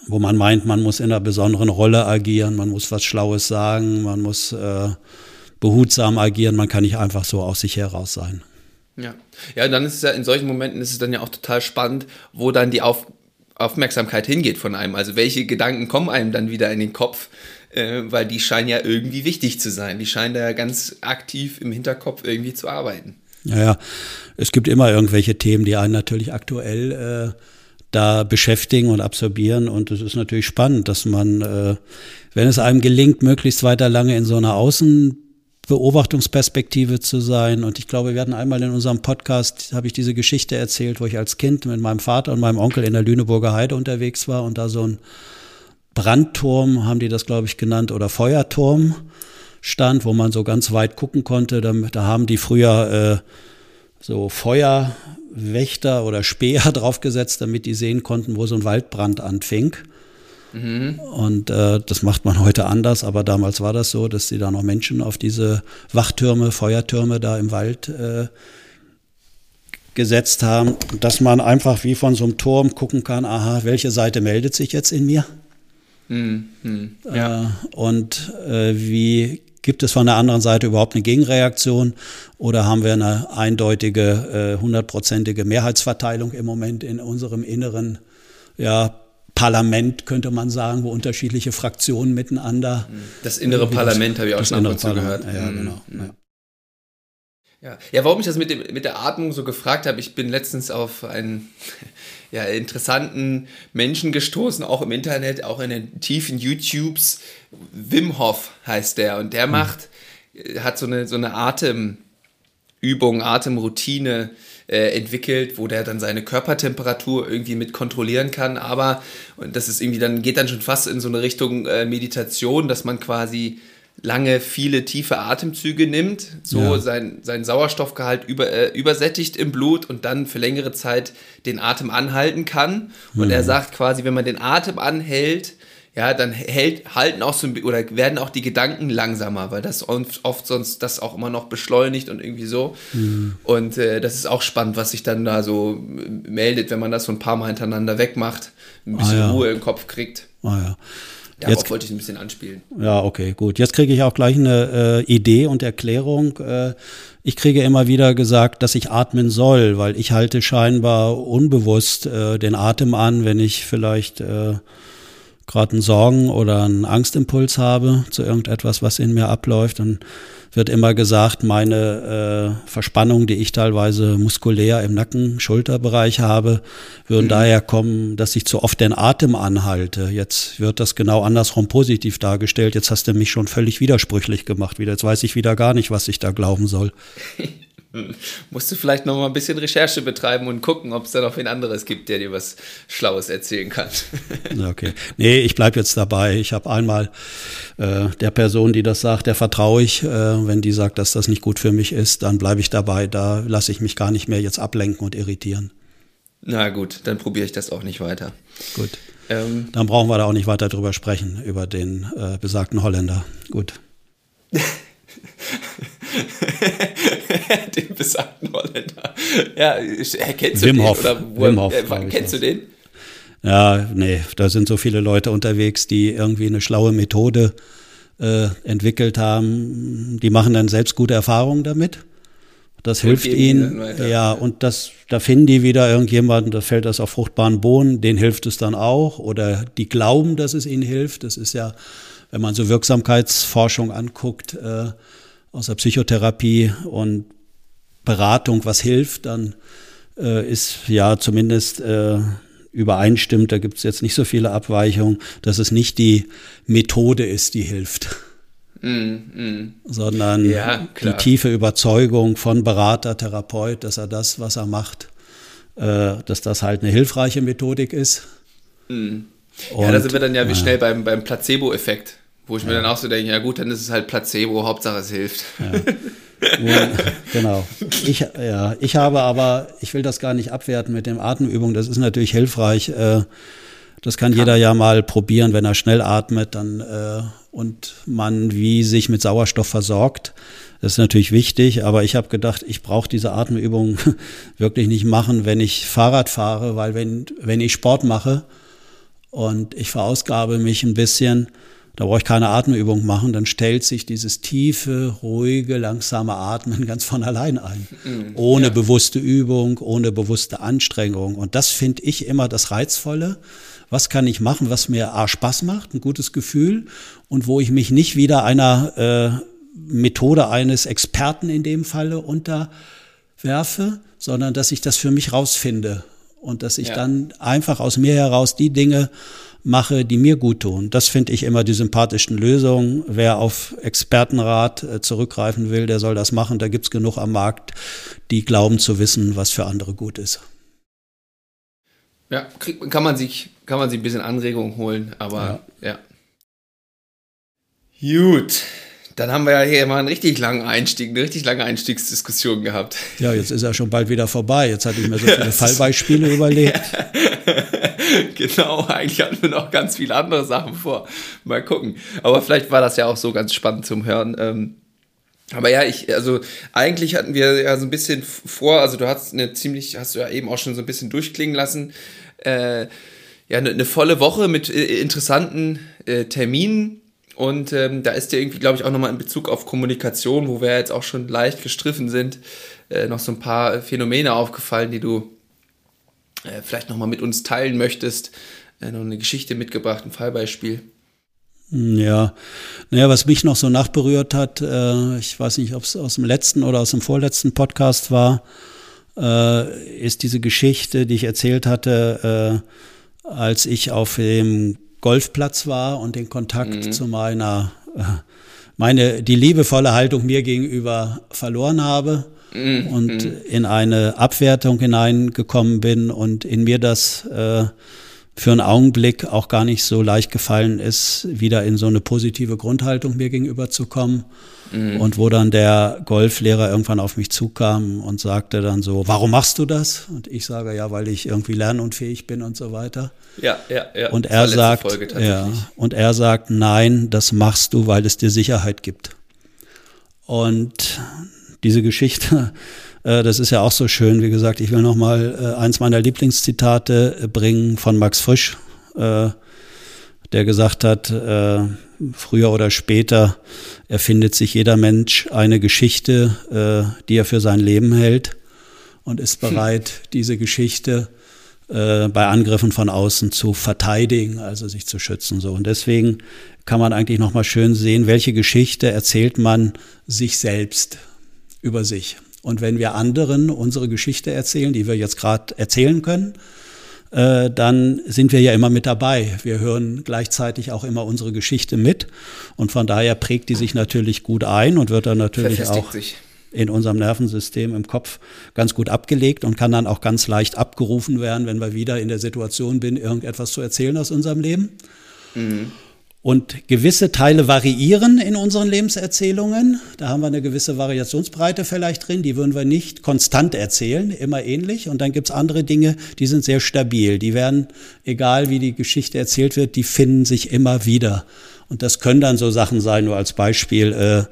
wo man meint, man muss in einer besonderen Rolle agieren, man muss was Schlaues sagen, man muss äh, behutsam agieren, man kann nicht einfach so aus sich heraus sein. Ja, ja, dann ist es ja in solchen Momenten ist es dann ja auch total spannend, wo dann die Auf Aufmerksamkeit hingeht von einem. Also welche Gedanken kommen einem dann wieder in den Kopf, äh, weil die scheinen ja irgendwie wichtig zu sein. Die scheinen da ja ganz aktiv im Hinterkopf irgendwie zu arbeiten. Ja, ja, es gibt immer irgendwelche Themen, die einen natürlich aktuell äh, da beschäftigen und absorbieren. Und es ist natürlich spannend, dass man, äh, wenn es einem gelingt, möglichst weiter lange in so einer Außen Beobachtungsperspektive zu sein. Und ich glaube, wir hatten einmal in unserem Podcast, habe ich diese Geschichte erzählt, wo ich als Kind mit meinem Vater und meinem Onkel in der Lüneburger Heide unterwegs war und da so ein Brandturm, haben die das, glaube ich, genannt, oder Feuerturm stand, wo man so ganz weit gucken konnte. Da, da haben die früher äh, so Feuerwächter oder Späher <laughs> draufgesetzt, damit die sehen konnten, wo so ein Waldbrand anfing. Mhm. Und äh, das macht man heute anders, aber damals war das so, dass sie da noch Menschen auf diese Wachtürme, Feuertürme da im Wald äh, gesetzt haben, dass man einfach wie von so einem Turm gucken kann, aha, welche Seite meldet sich jetzt in mir? Mhm. Ja. Äh, und wie gibt es von der anderen Seite überhaupt eine Gegenreaktion oder haben wir eine eindeutige, äh, hundertprozentige Mehrheitsverteilung im Moment in unserem inneren ja, Parlament, könnte man sagen, wo unterschiedliche Fraktionen miteinander. Das innere Parlament habe ich auch schon ab und zu gehört. Ja, mhm. genau. Ja. Ja. ja, warum ich das mit, dem, mit der Atmung so gefragt habe, ich bin letztens auf einen <laughs> ja, interessanten Menschen gestoßen, auch im Internet, auch in den tiefen YouTubes. Wim Hof heißt der und der mhm. macht hat so eine, so eine Atemübung, Atemroutine äh, entwickelt, wo der dann seine Körpertemperatur irgendwie mit kontrollieren kann. Aber, und das ist irgendwie dann, geht dann schon fast in so eine Richtung äh, Meditation, dass man quasi lange viele tiefe Atemzüge nimmt, so ja. sein, sein Sauerstoffgehalt über, äh, übersättigt im Blut und dann für längere Zeit den Atem anhalten kann. Und mhm. er sagt quasi, wenn man den Atem anhält, ja, dann hält, halten auch so oder werden auch die Gedanken langsamer, weil das oft, oft sonst das auch immer noch beschleunigt und irgendwie so. Mhm. Und äh, das ist auch spannend, was sich dann da so meldet, wenn man das so ein paar Mal hintereinander wegmacht, ein bisschen ah, ja. Ruhe im Kopf kriegt. Ah, ja. Darauf Jetzt, wollte ich ein bisschen anspielen. Ja, okay, gut. Jetzt kriege ich auch gleich eine äh, Idee und Erklärung. Äh, ich kriege immer wieder gesagt, dass ich atmen soll, weil ich halte scheinbar unbewusst äh, den Atem an, wenn ich vielleicht äh, gerade einen Sorgen oder einen Angstimpuls habe zu irgendetwas, was in mir abläuft. Und wird immer gesagt, meine äh, Verspannung, die ich teilweise muskulär im Nacken, Schulterbereich habe, würden mhm. daher kommen, dass ich zu oft den Atem anhalte. Jetzt wird das genau andersrum positiv dargestellt. Jetzt hast du mich schon völlig widersprüchlich gemacht wieder. Jetzt weiß ich wieder gar nicht, was ich da glauben soll. <laughs> Musst du vielleicht noch mal ein bisschen Recherche betreiben und gucken, ob es da noch wen anderes gibt, der dir was Schlaues erzählen kann. <laughs> okay. Nee, ich bleibe jetzt dabei. Ich habe einmal äh, der Person, die das sagt, der vertraue ich. Äh, wenn die sagt, dass das nicht gut für mich ist, dann bleibe ich dabei. Da lasse ich mich gar nicht mehr jetzt ablenken und irritieren. Na gut, dann probiere ich das auch nicht weiter. Gut. Ähm, dann brauchen wir da auch nicht weiter drüber sprechen, über den äh, besagten Holländer. Gut. <laughs> <laughs> den besagten Holländer. Ja, kennst Wim du Hof. den? Oder wo, Wim Hof, äh, kennst du den? Ja, nee, da sind so viele Leute unterwegs, die irgendwie eine schlaue Methode äh, entwickelt haben. Die machen dann selbst gute Erfahrungen damit. Das und hilft ihnen. Ja, und das, da finden die wieder irgendjemanden, da fällt das auf fruchtbaren Boden, denen hilft es dann auch. Oder die glauben, dass es ihnen hilft. Das ist ja, wenn man so Wirksamkeitsforschung anguckt, äh, aus der Psychotherapie und Beratung was hilft, dann äh, ist ja zumindest äh, übereinstimmt, da gibt es jetzt nicht so viele Abweichungen, dass es nicht die Methode ist, die hilft. Mm, mm. sondern ja, die tiefe Überzeugung von Berater, Therapeut, dass er das, was er macht, äh, dass das halt eine hilfreiche Methodik ist. Mm. ja, da sind wir dann ja wie schnell beim, beim Placebo-Effekt. Wo ich ja. mir dann auch so denke, ja gut, dann ist es halt Placebo, Hauptsache es hilft. <laughs> Ja. genau. Ich, ja, ich habe aber, ich will das gar nicht abwerten mit dem Atemübung, das ist natürlich hilfreich. Äh, das kann, kann. jeder ja mal probieren, wenn er schnell atmet dann, äh, und man wie sich mit Sauerstoff versorgt. Das ist natürlich wichtig, aber ich habe gedacht, ich brauche diese Atemübung <laughs> wirklich nicht machen, wenn ich Fahrrad fahre, weil wenn, wenn ich Sport mache und ich verausgabe mich ein bisschen, da brauche ich keine Atemübung machen, dann stellt sich dieses tiefe, ruhige, langsame Atmen ganz von allein ein. Mhm, ohne ja. bewusste Übung, ohne bewusste Anstrengung. Und das finde ich immer das Reizvolle. Was kann ich machen, was mir A, Spaß macht, ein gutes Gefühl und wo ich mich nicht wieder einer äh, Methode eines Experten in dem Falle unterwerfe, sondern dass ich das für mich rausfinde und dass ich ja. dann einfach aus mir heraus die Dinge mache, die mir gut tun. Das finde ich immer die sympathischsten Lösungen. Wer auf Expertenrat äh, zurückgreifen will, der soll das machen. Da gibt es genug am Markt, die glauben zu wissen, was für andere gut ist. Ja, kann man sich, kann man sich ein bisschen Anregung holen, aber ja. ja. Gut. Dann haben wir ja hier mal einen richtig langen Einstieg, eine richtig lange Einstiegsdiskussion gehabt. Ja, jetzt ist er schon bald wieder vorbei. Jetzt hatte ich mir so viele Fallbeispiele überlegt. <laughs> genau, eigentlich hatten wir noch ganz viele andere Sachen vor. Mal gucken. Aber vielleicht war das ja auch so ganz spannend zum Hören. Ähm, aber ja, ich, also eigentlich hatten wir ja so ein bisschen vor, also du hast eine ziemlich, hast du ja eben auch schon so ein bisschen durchklingen lassen, äh, ja, eine, eine, volle Woche mit äh, interessanten äh, Terminen. Und ähm, da ist dir irgendwie, glaube ich, auch nochmal in Bezug auf Kommunikation, wo wir jetzt auch schon leicht gestriffen sind, äh, noch so ein paar Phänomene aufgefallen, die du äh, vielleicht nochmal mit uns teilen möchtest. Äh, noch eine Geschichte mitgebracht, ein Fallbeispiel. Ja, naja, was mich noch so nachberührt hat, äh, ich weiß nicht, ob es aus dem letzten oder aus dem vorletzten Podcast war, äh, ist diese Geschichte, die ich erzählt hatte, äh, als ich auf dem Golfplatz war und den Kontakt mhm. zu meiner äh, meine, die liebevolle Haltung mir gegenüber verloren habe mm, und mm. in eine Abwertung hineingekommen bin und in mir das äh, für einen Augenblick auch gar nicht so leicht gefallen ist, wieder in so eine positive Grundhaltung mir gegenüber zu kommen. Mhm. Und wo dann der Golflehrer irgendwann auf mich zukam und sagte dann so, warum machst du das? Und ich sage, ja, weil ich irgendwie lernunfähig bin und so weiter. Ja, ja, ja. Und er sagt, ja, und er sagt, nein, das machst du, weil es dir Sicherheit gibt. Und diese Geschichte das ist ja auch so schön. Wie gesagt, ich will noch mal äh, eins meiner Lieblingszitate äh, bringen von Max Frisch, der gesagt hat, früher oder später erfindet sich jeder Mensch eine Geschichte, die er für sein Leben hält und ist bereit, diese Geschichte bei Angriffen von außen zu verteidigen, also sich zu schützen. So und deswegen kann man eigentlich noch mal schön sehen, welche Geschichte erzählt man sich selbst über sich. Und wenn wir anderen unsere Geschichte erzählen, die wir jetzt gerade erzählen können, äh, dann sind wir ja immer mit dabei. Wir hören gleichzeitig auch immer unsere Geschichte mit. Und von daher prägt die sich natürlich gut ein und wird dann natürlich auch sich. in unserem Nervensystem im Kopf ganz gut abgelegt und kann dann auch ganz leicht abgerufen werden, wenn wir wieder in der Situation sind, irgendetwas zu erzählen aus unserem Leben. Mhm. Und gewisse Teile variieren in unseren Lebenserzählungen. Da haben wir eine gewisse Variationsbreite vielleicht drin. Die würden wir nicht konstant erzählen, immer ähnlich. Und dann gibt's andere Dinge, die sind sehr stabil. Die werden, egal wie die Geschichte erzählt wird, die finden sich immer wieder. Und das können dann so Sachen sein, nur als Beispiel,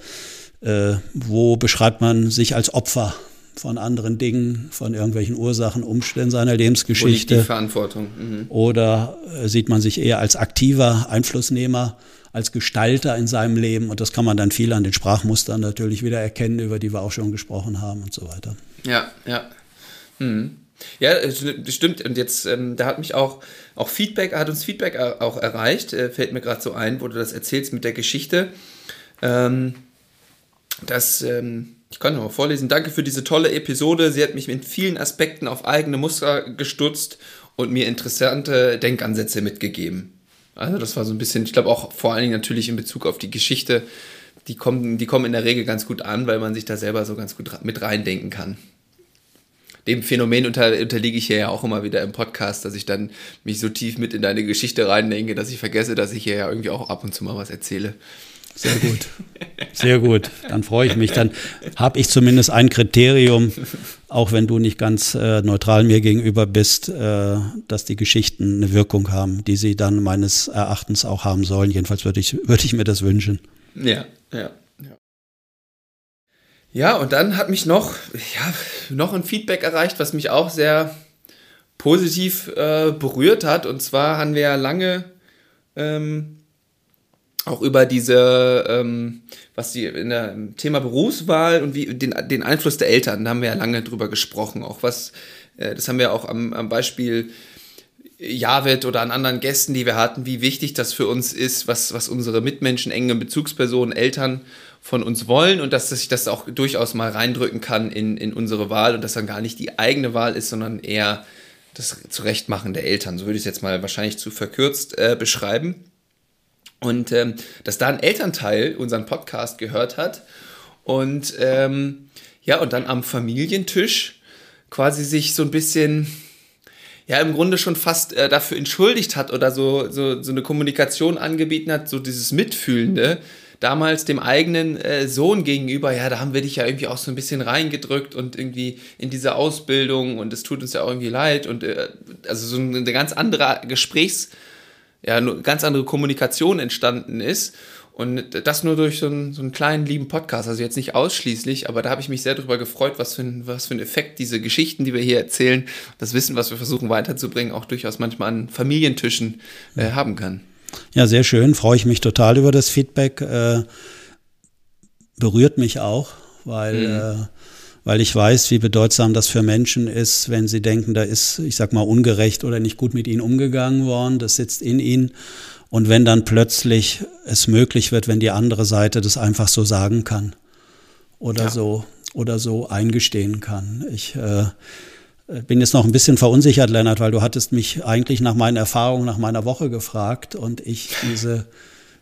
äh, äh, wo beschreibt man sich als Opfer von anderen Dingen, von irgendwelchen Ursachen, Umständen seiner Lebensgeschichte. Wo die Verantwortung. Mhm. Oder äh, sieht man sich eher als aktiver Einflussnehmer, als Gestalter in seinem Leben. Und das kann man dann viel an den Sprachmustern natürlich wieder erkennen, über die wir auch schon gesprochen haben und so weiter. Ja, ja. Mhm. Ja, das stimmt. Und jetzt, ähm, da hat mich auch, auch Feedback, hat uns Feedback auch erreicht, äh, fällt mir gerade so ein, wo du das erzählst mit der Geschichte. Ähm, dass ähm, ich kann mal vorlesen. Danke für diese tolle Episode. Sie hat mich in vielen Aspekten auf eigene Muster gestutzt und mir interessante Denkansätze mitgegeben. Also das war so ein bisschen, ich glaube auch vor allen Dingen natürlich in Bezug auf die Geschichte, die kommen, die kommen in der Regel ganz gut an, weil man sich da selber so ganz gut mit reindenken kann. Dem Phänomen unter, unterliege ich hier ja auch immer wieder im Podcast, dass ich dann mich so tief mit in deine Geschichte reindenke, dass ich vergesse, dass ich hier ja irgendwie auch ab und zu mal was erzähle. Sehr gut. Sehr gut. Dann freue ich mich. Dann habe ich zumindest ein Kriterium, auch wenn du nicht ganz äh, neutral mir gegenüber bist, äh, dass die Geschichten eine Wirkung haben, die sie dann meines Erachtens auch haben sollen. Jedenfalls würde ich, würde ich mir das wünschen. Ja, ja. Ja, ja und dann hat mich noch, ja, noch ein Feedback erreicht, was mich auch sehr positiv äh, berührt hat. Und zwar haben wir ja lange ähm, auch über diese, ähm, was die in der Thema Berufswahl und wie den, den Einfluss der Eltern, da haben wir ja lange drüber gesprochen. Auch was, äh, das haben wir auch am, am Beispiel Javet oder an anderen Gästen, die wir hatten, wie wichtig das für uns ist, was, was unsere Mitmenschen, enge Bezugspersonen, Eltern von uns wollen und dass sich das auch durchaus mal reindrücken kann in, in unsere Wahl und dass dann gar nicht die eigene Wahl ist, sondern eher das Zurechtmachen der Eltern. So würde ich es jetzt mal wahrscheinlich zu verkürzt äh, beschreiben. Und ähm, dass da ein Elternteil unseren Podcast gehört hat. Und ähm, ja, und dann am Familientisch quasi sich so ein bisschen, ja, im Grunde schon fast äh, dafür entschuldigt hat oder so, so, so eine Kommunikation angebieten hat, so dieses Mitfühlende, damals dem eigenen äh, Sohn gegenüber, ja, da haben wir dich ja irgendwie auch so ein bisschen reingedrückt und irgendwie in diese Ausbildung und es tut uns ja auch irgendwie leid. Und äh, also so eine ganz andere Gesprächs- ja, eine ganz andere Kommunikation entstanden ist. Und das nur durch so einen, so einen kleinen lieben Podcast, also jetzt nicht ausschließlich, aber da habe ich mich sehr darüber gefreut, was für, ein, was für ein Effekt diese Geschichten, die wir hier erzählen, das Wissen, was wir versuchen weiterzubringen, auch durchaus manchmal an Familientischen äh, haben kann. Ja, sehr schön, freue ich mich total über das Feedback. Äh, berührt mich auch, weil mhm. äh, weil ich weiß, wie bedeutsam das für Menschen ist, wenn sie denken, da ist, ich sag mal, ungerecht oder nicht gut mit ihnen umgegangen worden, das sitzt in ihnen. Und wenn dann plötzlich es möglich wird, wenn die andere Seite das einfach so sagen kann oder ja. so oder so eingestehen kann. Ich äh, bin jetzt noch ein bisschen verunsichert, Lennart, weil du hattest mich eigentlich nach meinen Erfahrungen nach meiner Woche gefragt und ich diese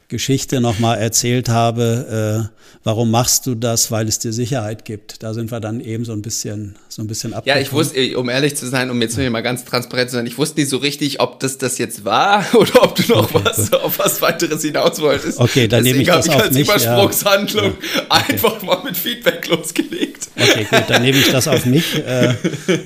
Geschichte nochmal erzählt habe, äh, warum machst du das, weil es dir Sicherheit gibt. Da sind wir dann eben so ein bisschen, so ein bisschen Ja, ich wusste, um ehrlich zu sein, um jetzt mal ganz transparent zu sein, ich wusste nicht so richtig, ob das das jetzt war <laughs> oder ob du noch okay, was, auf was weiteres hinaus wolltest. Okay, dann nehme ich das ich auf als mich. Übersprungshandlung ja. okay. einfach mal mit Feedback losgelegt. Okay, gut, dann nehme ich das auf mich. <laughs> Äh,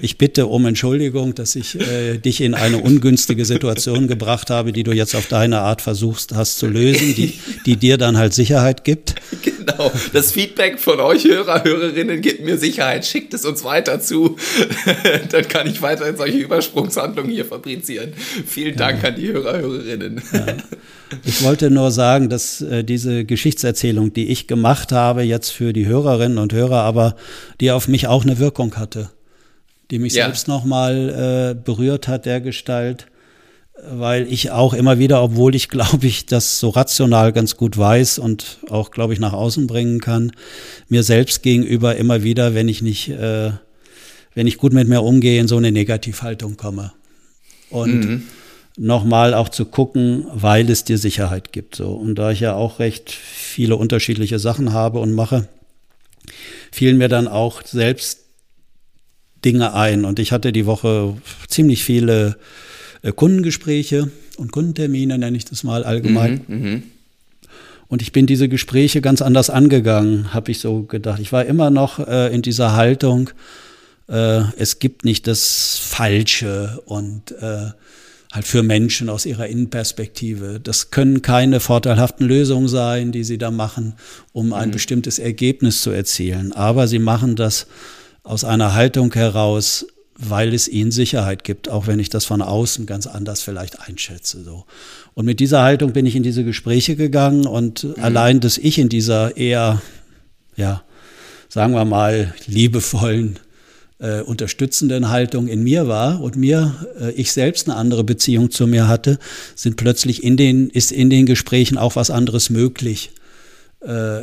ich bitte um Entschuldigung, dass ich äh, dich in eine ungünstige Situation gebracht habe, die du jetzt auf deine Art versuchst hast zu lösen, die, die dir dann halt Sicherheit gibt. <laughs> Genau. Das Feedback von euch Hörer, Hörerinnen gibt mir Sicherheit. Schickt es uns weiter zu. <laughs> Dann kann ich weiterhin solche Übersprungshandlungen hier fabrizieren. Vielen Dank ja. an die Hörer, Hörerinnen. Ja. Ich wollte nur sagen, dass äh, diese Geschichtserzählung, die ich gemacht habe, jetzt für die Hörerinnen und Hörer, aber die auf mich auch eine Wirkung hatte, die mich ja. selbst nochmal äh, berührt hat, der Gestalt, weil ich auch immer wieder, obwohl ich <laughs> glaube ich das so rational ganz gut weiß und auch glaube ich nach außen bringen kann, mir selbst gegenüber immer wieder, wenn ich nicht, äh, wenn ich gut mit mir umgehe, in so eine Negativhaltung komme. Und mhm. nochmal auch zu gucken, weil es dir Sicherheit gibt. So. Und da ich ja auch recht viele unterschiedliche Sachen habe und mache, fielen mir dann auch selbst Dinge ein. Und ich hatte die Woche ziemlich viele Kundengespräche und Kundentermine, nenne ich das mal allgemein. Mhm, mh. Und ich bin diese Gespräche ganz anders angegangen, habe ich so gedacht. Ich war immer noch äh, in dieser Haltung, äh, es gibt nicht das Falsche und äh, halt für Menschen aus ihrer Innenperspektive. Das können keine vorteilhaften Lösungen sein, die sie da machen, um ein mhm. bestimmtes Ergebnis zu erzielen. Aber sie machen das aus einer Haltung heraus, weil es ihnen Sicherheit gibt, auch wenn ich das von außen ganz anders vielleicht einschätze. So. Und mit dieser Haltung bin ich in diese Gespräche gegangen und mhm. allein, dass ich in dieser eher, ja, sagen wir mal, liebevollen, äh, unterstützenden Haltung in mir war und mir, äh, ich selbst eine andere Beziehung zu mir hatte, sind plötzlich in den, ist in den Gesprächen auch was anderes möglich äh,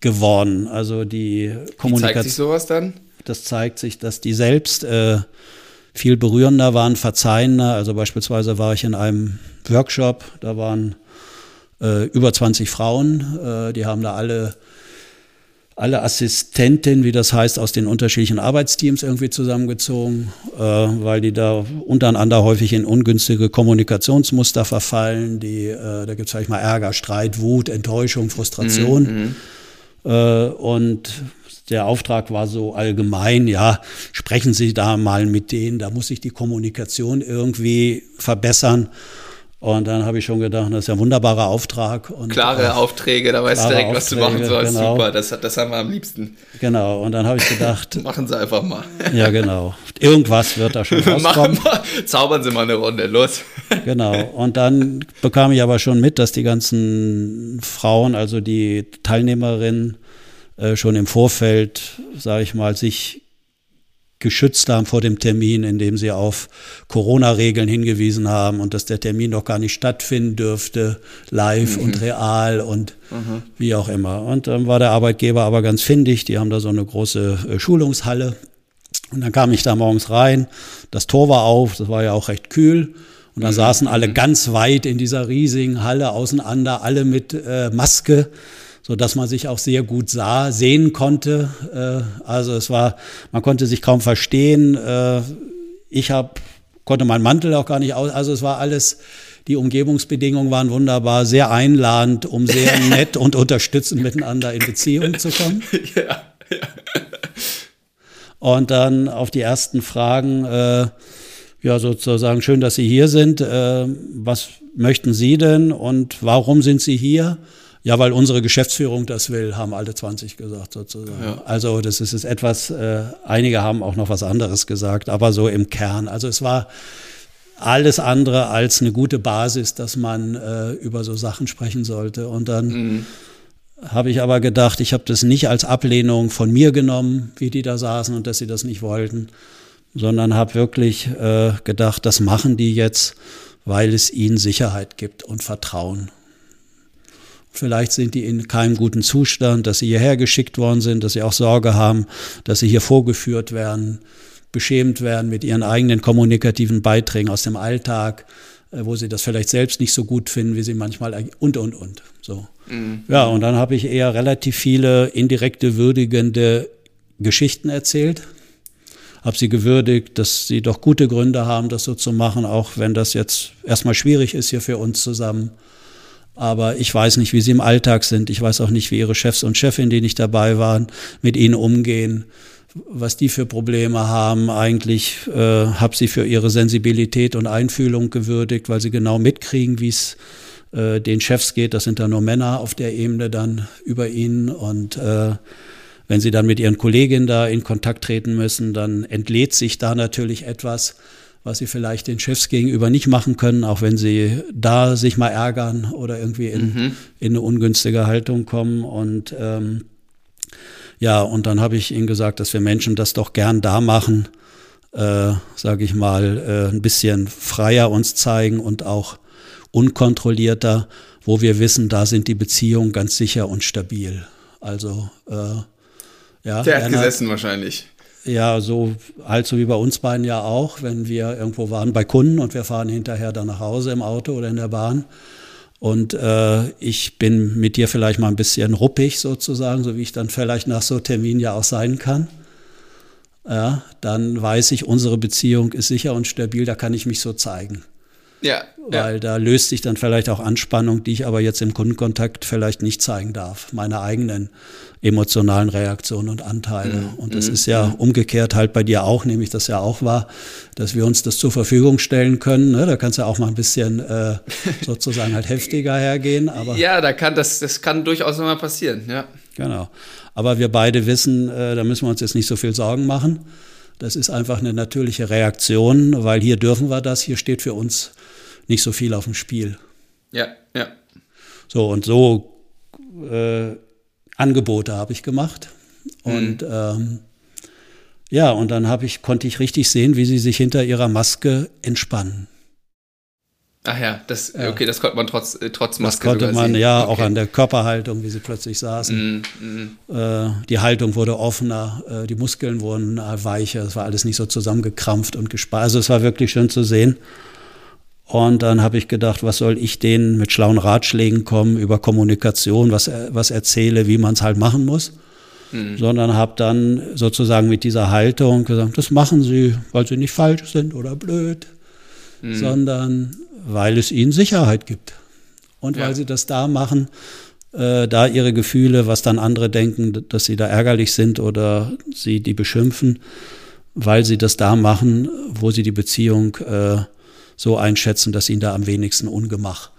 geworden. Also die Kommunikation. Wie zeigt sich sowas dann? Das zeigt sich, dass die selbst äh, viel berührender waren, verzeihender. Also beispielsweise war ich in einem Workshop, da waren äh, über 20 Frauen, äh, die haben da alle alle Assistenten, wie das heißt, aus den unterschiedlichen Arbeitsteams irgendwie zusammengezogen, äh, weil die da untereinander häufig in ungünstige Kommunikationsmuster verfallen. Die, äh, da gibt es vielleicht mal Ärger, Streit, Wut, Enttäuschung, Frustration. Mhm, mhm. äh, und der Auftrag war so allgemein, ja, sprechen Sie da mal mit denen, da muss sich die Kommunikation irgendwie verbessern. Und dann habe ich schon gedacht, das ist ja ein wunderbarer Auftrag. Und klare auch, Aufträge, da weißt du direkt, Aufträge, was du machen sollst. Genau. Super, das, das haben wir am liebsten. Genau, und dann habe ich gedacht. <laughs> machen Sie einfach mal. ja, genau. Irgendwas wird da schon <laughs> rauskommen. Zaubern Sie mal eine Runde, los. <laughs> genau, und dann bekam ich aber schon mit, dass die ganzen Frauen, also die Teilnehmerinnen, äh, schon im Vorfeld, sage ich mal, sich geschützt haben vor dem Termin, indem sie auf Corona-Regeln hingewiesen haben und dass der Termin doch gar nicht stattfinden dürfte, live mhm. und real und mhm. wie auch immer. Und dann war der Arbeitgeber aber ganz findig, die haben da so eine große äh, Schulungshalle. Und dann kam ich da morgens rein, das Tor war auf, das war ja auch recht kühl. Und dann mhm. saßen alle mhm. ganz weit in dieser riesigen Halle auseinander, alle mit äh, Maske so dass man sich auch sehr gut sah, sehen konnte. Äh, also es war, man konnte sich kaum verstehen. Äh, ich habe konnte meinen Mantel auch gar nicht aus. Also es war alles, die Umgebungsbedingungen waren wunderbar, sehr einladend, um sehr <laughs> nett und unterstützend miteinander in Beziehung zu kommen. <laughs> Ja, ja. Und dann auf die ersten Fragen, äh, ja sozusagen, schön, dass Sie hier sind. Äh, was möchten Sie denn und warum sind Sie hier? Ja, weil unsere Geschäftsführung das will, haben alle 20 gesagt sozusagen. Ja. Also das ist, ist etwas, äh, einige haben auch noch was anderes gesagt, aber so im Kern. Also es war alles andere als eine gute Basis, dass man äh, über so Sachen sprechen sollte. Und dann mhm. habe ich aber gedacht, ich habe das nicht als Ablehnung von mir genommen, wie die da saßen und dass sie das nicht wollten, sondern habe wirklich äh, gedacht, das machen die jetzt, weil es ihnen Sicherheit gibt und Vertrauen. Vielleicht sind die in keinem guten Zustand, dass sie hierher geschickt worden sind, dass sie auch Sorge haben, dass sie hier vorgeführt werden, beschämt werden mit ihren eigenen kommunikativen Beiträgen aus dem Alltag. äh, wo sie das vielleicht selbst nicht so gut finden, wie sie manchmal und und und so. Mhm. Ja, und dann habe ich eher relativ viele indirekte würdigende Geschichten erzählt. Habe sie gewürdigt, dass sie doch gute Gründe haben, das so zu machen, auch wenn das jetzt erstmal schwierig ist hier für uns zusammen. Aber ich weiß nicht, wie sie im Alltag sind. Ich weiß auch nicht, wie ihre Chefs und Chefinnen, die nicht dabei waren, mit ihnen umgehen was die für Probleme haben. Eigentlich äh, habe sie für ihre Sensibilität und Einfühlung gewürdigt, weil sie genau mitkriegen, wie es äh, den Chefs geht. Das sind dann nur Männer auf der Ebene dann über ihnen. Und äh, wenn sie dann mit ihren Kolleginnen da in Kontakt treten müssen, dann entlädt sich da natürlich etwas, was sie vielleicht den Chefs gegenüber nicht machen können, auch wenn sie da sich mal ärgern oder irgendwie in, mhm. in eine ungünstige Haltung kommen. Und ähm, ja, und dann habe ich ihnen gesagt, dass wir Menschen das doch gern da machen, äh, sage ich mal, äh, ein bisschen freier uns zeigen und auch unkontrollierter, wo wir wissen, da sind die Beziehungen ganz sicher und stabil. Also äh, ja. Der hat gesessen wahrscheinlich. Ja, so halt so wie bei uns beiden ja auch, wenn wir irgendwo waren bei Kunden und wir fahren hinterher dann nach Hause im Auto oder in der Bahn und äh, ich bin mit dir vielleicht mal ein bisschen ruppig sozusagen, so wie ich dann vielleicht nach so Termin ja auch sein kann. Ja, dann weiß ich, unsere Beziehung ist sicher und stabil, da kann ich mich so zeigen. Ja. Weil ja. da löst sich dann vielleicht auch Anspannung, die ich aber jetzt im Kundenkontakt vielleicht nicht zeigen darf. Meine eigenen emotionalen Reaktionen und Anteile. Mhm. Und das mhm. ist ja mhm. umgekehrt halt bei dir auch, nämlich das ja auch war, dass wir uns das zur Verfügung stellen können. Ne? Da kannst du ja auch mal ein bisschen äh, <laughs> sozusagen halt heftiger hergehen. Aber ja, da kann das, das kann durchaus mal passieren, ja. Genau. Aber wir beide wissen, äh, da müssen wir uns jetzt nicht so viel Sorgen machen. Das ist einfach eine natürliche Reaktion, weil hier dürfen wir das, hier steht für uns nicht so viel auf dem Spiel. Ja, ja. So, und so äh, Angebote habe ich gemacht. Und mhm. ähm, ja, und dann habe ich, konnte ich richtig sehen, wie sie sich hinter ihrer Maske entspannen. Ach ja, das, okay, das konnte man trotz, äh, trotz Maske Das konnte man sehen. ja okay. auch an der Körperhaltung, wie sie plötzlich saßen. Mm, mm. Äh, die Haltung wurde offener, äh, die Muskeln wurden weicher, es war alles nicht so zusammengekrampft und gespart. Also es war wirklich schön zu sehen. Und dann habe ich gedacht, was soll ich denen mit schlauen Ratschlägen kommen über Kommunikation, was, was erzähle, wie man es halt machen muss. Mhm. Sondern habe dann sozusagen mit dieser Haltung gesagt, das machen sie, weil sie nicht falsch sind oder blöd, mhm. sondern weil es ihnen Sicherheit gibt. Und ja. weil sie das da machen, äh, da ihre Gefühle, was dann andere denken, dass sie da ärgerlich sind oder sie die beschimpfen, weil sie das da machen, wo sie die Beziehung äh, so einschätzen, dass ihnen da am wenigsten Ungemach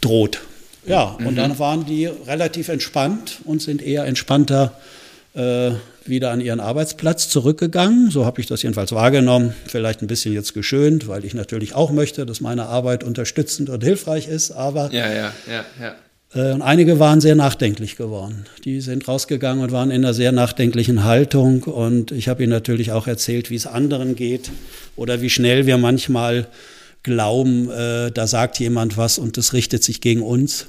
droht. Ja, mhm. und dann waren die relativ entspannt und sind eher entspannter äh, wieder an ihren Arbeitsplatz zurückgegangen. So habe ich das jedenfalls wahrgenommen. Vielleicht ein bisschen jetzt geschönt, weil ich natürlich auch möchte, dass meine Arbeit unterstützend und hilfreich ist. Aber ja, ja, ja, ja. Äh, und einige waren sehr nachdenklich geworden. Die sind rausgegangen und waren in einer sehr nachdenklichen Haltung. Und ich habe ihnen natürlich auch erzählt, wie es anderen geht oder wie schnell wir manchmal glauben, äh, da sagt jemand was und das richtet sich gegen uns.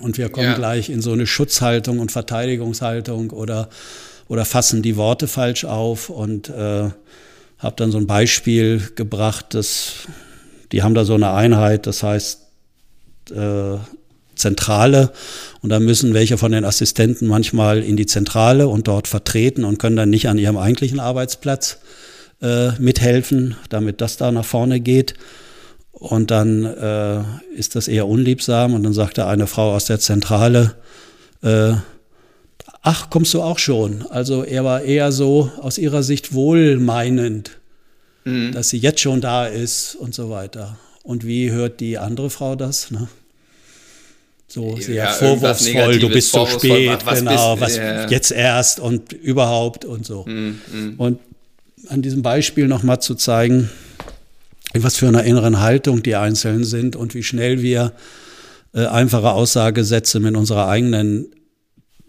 Und wir kommen ja. gleich in so eine Schutzhaltung und Verteidigungshaltung oder, oder fassen die Worte falsch auf und äh, habe dann so ein Beispiel gebracht, dass die haben da so eine Einheit, das heißt äh, Zentrale und da müssen welche von den Assistenten manchmal in die Zentrale und dort vertreten und können dann nicht an ihrem eigentlichen Arbeitsplatz äh, mithelfen, damit das da nach vorne geht. Und dann äh, ist das eher unliebsam und dann sagte eine Frau aus der Zentrale, äh, ach, kommst du auch schon? Also er war eher so aus ihrer Sicht wohlmeinend, mhm. dass sie jetzt schon da ist und so weiter. Und wie hört die andere Frau das? Ne? so sehr ja, vorwurfsvoll, du bist so spät, was genau, bist, was ja. jetzt erst und überhaupt und so. Mm, mm. Und an diesem Beispiel nochmal zu zeigen, in was für einer inneren Haltung die Einzelnen sind und wie schnell wir äh, einfache Aussagesätze mit unserer eigenen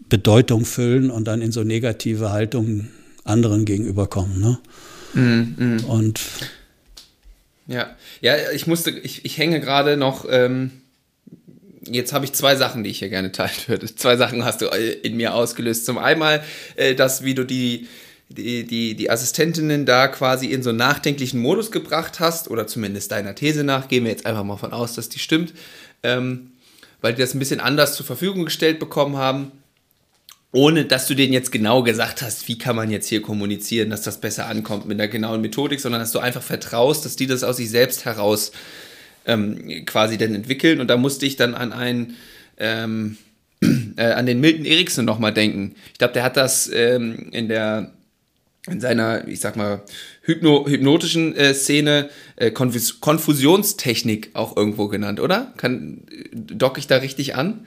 Bedeutung füllen und dann in so negative Haltungen anderen gegenüberkommen. Ne? Mm, und ja, ja, ich musste, ich, ich hänge gerade noch. Ähm Jetzt habe ich zwei Sachen, die ich hier gerne teilen würde. Zwei Sachen hast du äh, in mir ausgelöst. Zum einen, äh, das, wie du die, die, die, die Assistentinnen da quasi in so einen nachdenklichen Modus gebracht hast, oder zumindest deiner These nach, gehen wir jetzt einfach mal von aus, dass die stimmt, ähm, weil die das ein bisschen anders zur Verfügung gestellt bekommen haben, ohne dass du denen jetzt genau gesagt hast, wie kann man jetzt hier kommunizieren, dass das besser ankommt mit einer genauen Methodik, sondern dass du einfach vertraust, dass die das aus sich selbst heraus ähm, quasi dann entwickeln. Und da musste ich dann an einen ähm, <clears throat> äh, an den Milton Erickson nochmal denken. Ich glaube, der hat das ähm, in der in seiner, ich sag mal, hypno, hypnotischen äh, Szene äh, Konfus Konfusionstechnik auch irgendwo genannt, oder? Kann, dock ich da richtig an?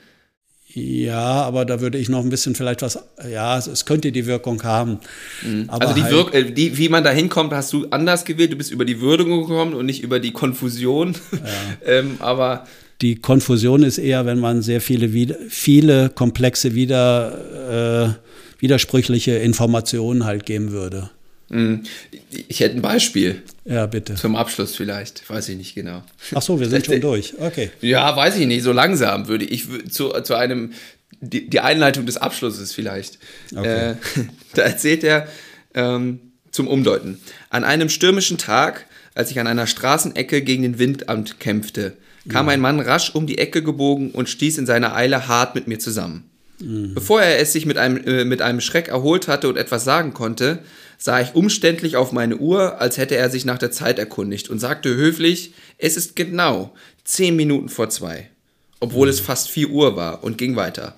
Ja, aber da würde ich noch ein bisschen vielleicht was, ja, es, könnte die Wirkung haben. Mhm. also die, halt, Wirk äh, die, wie man da hinkommt, hast du anders gewählt. Du bist über die Würdigung gekommen und nicht über die Konfusion. Ja. <laughs> ähm, aber die Konfusion ist eher, wenn man sehr viele, viele komplexe, wieder, äh, widersprüchliche Informationen halt geben würde. Hm. Ich hätte ein Beispiel. Ja, bitte. Zum Abschluss vielleicht. Weiß ich nicht genau. Ach so, wir sind schon <laughs> durch. Okay. Ja, weiß ich nicht. So langsam würde ich zu, zu einem, die, die Einleitung des Abschlusses vielleicht. Okay. Äh, <laughs> da erzählt er ähm, zum Umdeuten. An einem stürmischen Tag, als ich an einer Straßenecke gegen den Wind kämpfte, kam ein Mann rasch um die Ecke gebogen und stieß in seiner Eile hart mit mir zusammen. Mhm. Bevor er es sich mit einem, äh, mit einem Schreck erholt hatte und etwas sagen konnte, sah ich umständlich auf meine Uhr, als hätte er sich nach der Zeit erkundigt und sagte höflich, es ist genau zehn Minuten vor zwei, obwohl mhm. es fast vier Uhr war und ging weiter.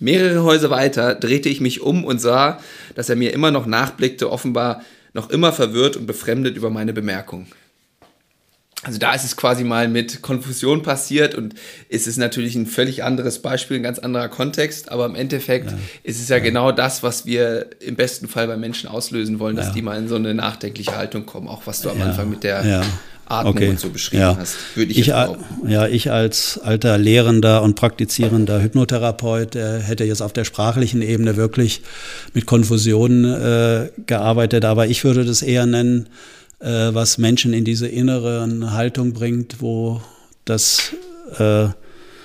Mehrere Häuser weiter drehte ich mich um und sah, dass er mir immer noch nachblickte, offenbar noch immer verwirrt und befremdet über meine Bemerkung. Also da ist es quasi mal mit Konfusion passiert und es ist natürlich ein völlig anderes Beispiel, ein ganz anderer Kontext, aber im Endeffekt ja. ist es ja, ja, genau das, was wir im besten Fall bei Menschen auslösen wollen, dass ja. die mal in so eine nachdenkliche Haltung kommen, auch was du am Anfang mit der Atmung okay. und so beschrieben hast, würde ich, ich Ja, ich als alter Lehrender und praktizierender Hypnotherapeut äh, hätte jetzt auf der sprachlichen Ebene wirklich mit Konfusion äh, gearbeitet, aber ich würde das eher nennen, äh, was Menschen in diese innere Haltung bringt, wo das äh,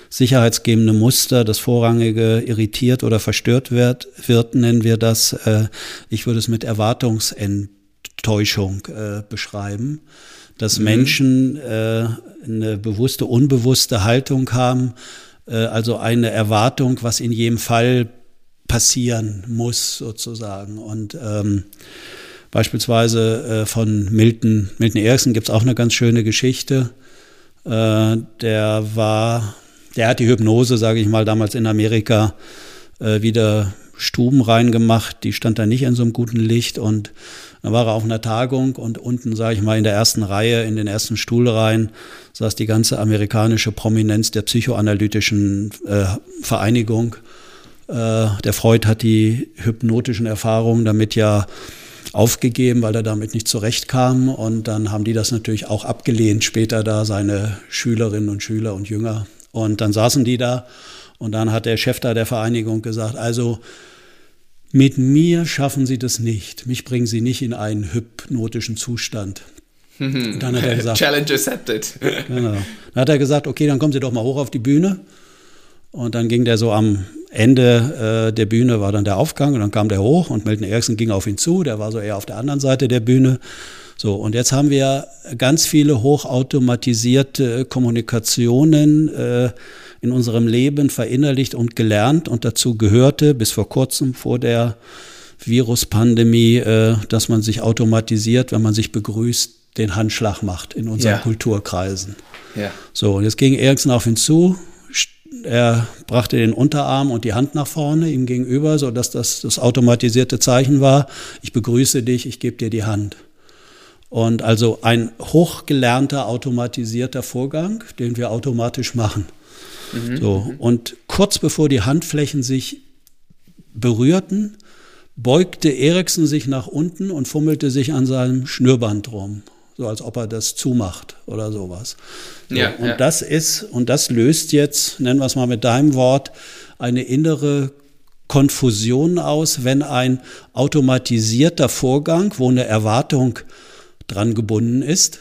sicherheitsgebende Muster, das Vorrangige irritiert oder verstört wird, wird nennen wir das. Äh, ich würde es mit Erwartungsenttäuschung äh, beschreiben, dass mhm. Menschen äh, eine bewusste, unbewusste Haltung haben, äh, also eine Erwartung, was in jedem Fall passieren muss sozusagen. Und ähm, Beispielsweise äh, von Milton, Milton Erickson gibt es auch eine ganz schöne Geschichte. Äh, der war, der hat die Hypnose, sage ich mal, damals in Amerika äh, wieder Stuben reingemacht. Die stand da nicht in so einem guten Licht und dann war er auf einer Tagung und unten, sage ich mal, in der ersten Reihe, in den ersten Stuhlreihen, saß die ganze amerikanische Prominenz der psychoanalytischen äh, Vereinigung. Äh, der Freud hat die hypnotischen Erfahrungen damit ja aufgegeben, weil er damit nicht zurechtkam. Und dann haben die das natürlich auch abgelehnt, später da seine Schülerinnen und Schüler und Jünger. Und dann saßen die da und dann hat der Chef da der Vereinigung gesagt, also mit mir schaffen Sie das nicht. Mich bringen Sie nicht in einen hypnotischen Zustand. Und dann hat er gesagt, <laughs> Challenge accepted. Genau. Dann hat er gesagt, okay, dann kommen Sie doch mal hoch auf die Bühne. Und dann ging der so am Ende äh, der Bühne war dann der Aufgang und dann kam der hoch und Milton Erickson ging auf ihn zu, der war so eher auf der anderen Seite der Bühne. So, und jetzt haben wir ganz viele hochautomatisierte Kommunikationen äh, in unserem Leben verinnerlicht und gelernt und dazu gehörte bis vor kurzem vor der Viruspandemie, äh, dass man sich automatisiert, wenn man sich begrüßt, den Handschlag macht in unseren ja. Kulturkreisen. Ja. So, und jetzt ging Erickson auf ihn zu er brachte den Unterarm und die Hand nach vorne ihm gegenüber, sodass das das automatisierte Zeichen war, ich begrüße dich, ich gebe dir die Hand. Und also ein hochgelernter, automatisierter Vorgang, den wir automatisch machen. Mhm. So, und kurz bevor die Handflächen sich berührten, beugte Eriksen sich nach unten und fummelte sich an seinem Schnürband rum so als ob er das zumacht oder sowas. So, ja, und ja. das ist, und das löst jetzt, nennen wir es mal mit deinem Wort, eine innere Konfusion aus, wenn ein automatisierter Vorgang, wo eine Erwartung dran gebunden ist,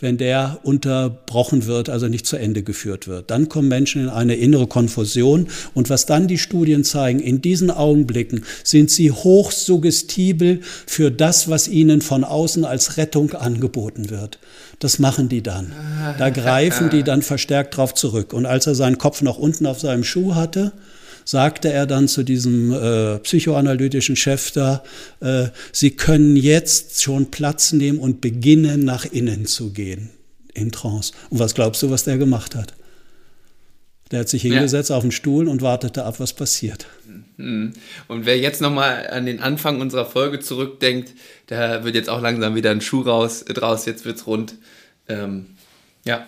wenn der unterbrochen wird, also nicht zu Ende geführt wird. Dann kommen Menschen in eine innere Konfusion und was dann die Studien zeigen, in diesen Augenblicken sind sie hochsuggestibel für das, was ihnen von außen als Rettung angeboten wird. Das machen die dann. Da greifen die dann verstärkt drauf zurück. Und als er seinen Kopf noch unten auf seinem Schuh hatte, sagte er dann zu diesem äh, psychoanalytischen Chef da, äh, Sie können jetzt schon Platz nehmen und beginnen nach innen zu gehen in Trance. Und was glaubst du, was der gemacht hat? Der hat sich hingesetzt ja. auf den Stuhl und wartete ab, was passiert. Mhm. Und wer jetzt nochmal an den Anfang unserer Folge zurückdenkt, der wird jetzt auch langsam wieder ein Schuh raus, draus, jetzt wird's rund. Ähm, ja.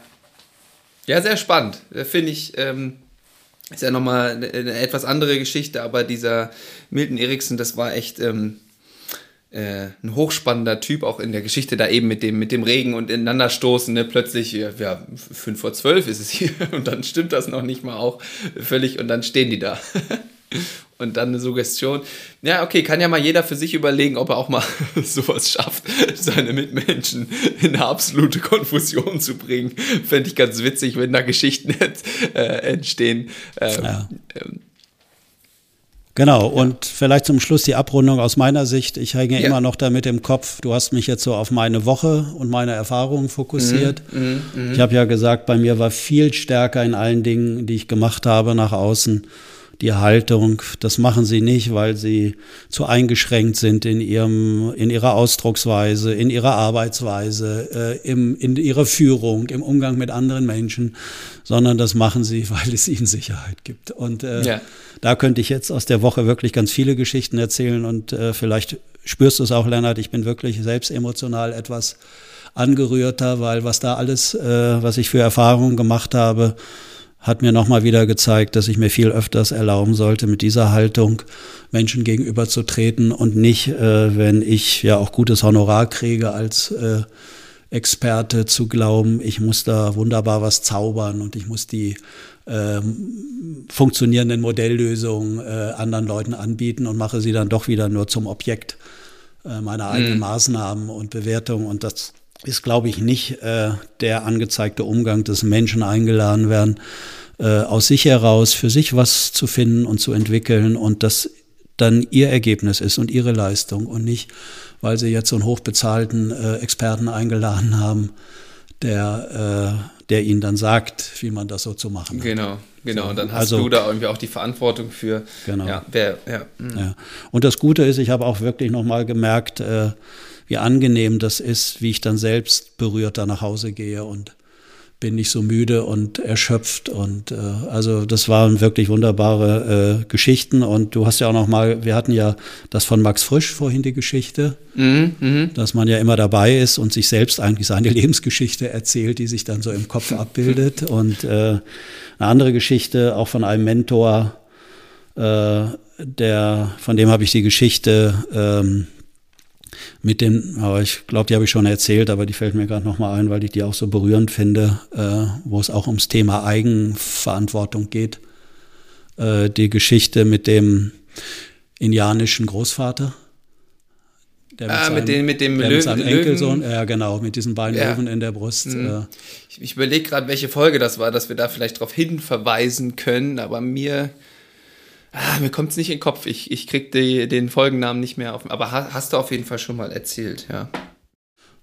Ja, sehr spannend. Finde ich, ähm, ist ja nochmal eine, etwas andere Geschichte, aber dieser Milton Erickson, das war echt ähm, äh, ein hochspannender Typ, auch in der Geschichte da eben mit dem, mit dem Regen und ineinanderstoßen, ne? plötzlich, ja, ja, fünf vor zwölf ist es hier <laughs> und dann stimmt das noch nicht mal auch völlig und dann stehen die da. <laughs> <laughs> und dann eine Suggestion. Ja, okay, kann ja mal jeder für sich überlegen, ob er auch mal <laughs> sowas schafft, <laughs> seine Mitmenschen in eine absolute Konfusion zu bringen. Fände ich ganz witzig, wenn da Geschichten äh, entstehen. Ähm, ja. ähm, Genau, und vielleicht zum Schluss die Abrundung aus meiner Sicht. Ich hänge ja. immer noch damit im Kopf, du hast mich jetzt so auf meine Woche und meine Erfahrungen fokussiert. Mhm, mh, mh. Ich habe ja gesagt, bei mir war viel stärker in allen Dingen, die ich gemacht habe, nach außen die Haltung. Das machen sie nicht, weil sie zu eingeschränkt sind in ihrem, in ihrer Ausdrucksweise, in ihrer Arbeitsweise, äh, im, in ihrer Führung, im Umgang mit anderen Menschen, sondern das machen sie, <laughs> weil es ihnen Sicherheit gibt. Und äh, ja. da könnte ich jetzt aus der Woche wirklich ganz viele Geschichten erzählen und äh, vielleicht spürst du es auch, Lennart, ich bin wirklich selbst emotional etwas angerührter, weil was da alles, äh, was ich für Erfahrungen gemacht habe, hat mir nochmal wieder gezeigt, dass ich mir viel öfters erlauben sollte, mit dieser Haltung Menschen gegenüber zu treten und nicht, äh, wenn ich ja auch gutes Honorar kriege als äh, Experte zu glauben, ich muss da wunderbar was zaubern und ich muss die äh, funktionierenden Modelllösungen äh, anderen Leuten anbieten und mache sie dann doch wieder nur zum Objekt äh, meiner eigenen mhm. Maßnahmen und Bewertungen und das ist, glaube ich, nicht äh, der angezeigte Umgang, dass Menschen eingeladen werden, äh, aus sich heraus für sich was zu finden und zu entwickeln und das dann ihr Ergebnis ist und ihre Leistung und nicht, weil sie jetzt so einen hochbezahlten äh, Experten eingeladen haben, der, äh, der ihnen dann sagt, wie man das so zu machen hat. Genau, genau. Und dann hast also, du da irgendwie auch die Verantwortung für. Genau. Ja, wer, ja, hm. ja. Und das Gute ist, ich habe auch wirklich nochmal gemerkt, äh, wie angenehm das ist, wie ich dann selbst berührt da nach Hause gehe und bin nicht so müde und erschöpft und äh, also das waren wirklich wunderbare äh, Geschichten und du hast ja auch noch mal, wir hatten ja das von Max Frisch vorhin die Geschichte, mhm, mh. dass man ja immer dabei ist und sich selbst eigentlich seine <laughs> Lebensgeschichte erzählt, die sich dann so im Kopf <laughs> abbildet und äh, eine andere Geschichte auch von einem Mentor, äh, der von dem habe ich die Geschichte ähm, mit dem, aber ich glaube, die habe ich schon erzählt, aber die fällt mir gerade nochmal ein, weil ich die auch so berührend finde, äh, wo es auch ums Thema Eigenverantwortung geht. Äh, die Geschichte mit dem indianischen Großvater. Der mit, ah, seinem, mit, den, mit dem der Löwen, mit seinem Enkelsohn, ja genau, mit diesen beiden ja. Löwen in der Brust. Mhm. Äh. Ich, ich überlege gerade, welche Folge das war, dass wir da vielleicht darauf hinverweisen können, aber mir Ah, mir kommt es nicht in den Kopf. Ich, ich krieg die, den Folgennamen nicht mehr auf. Aber hast du auf jeden Fall schon mal erzählt, ja.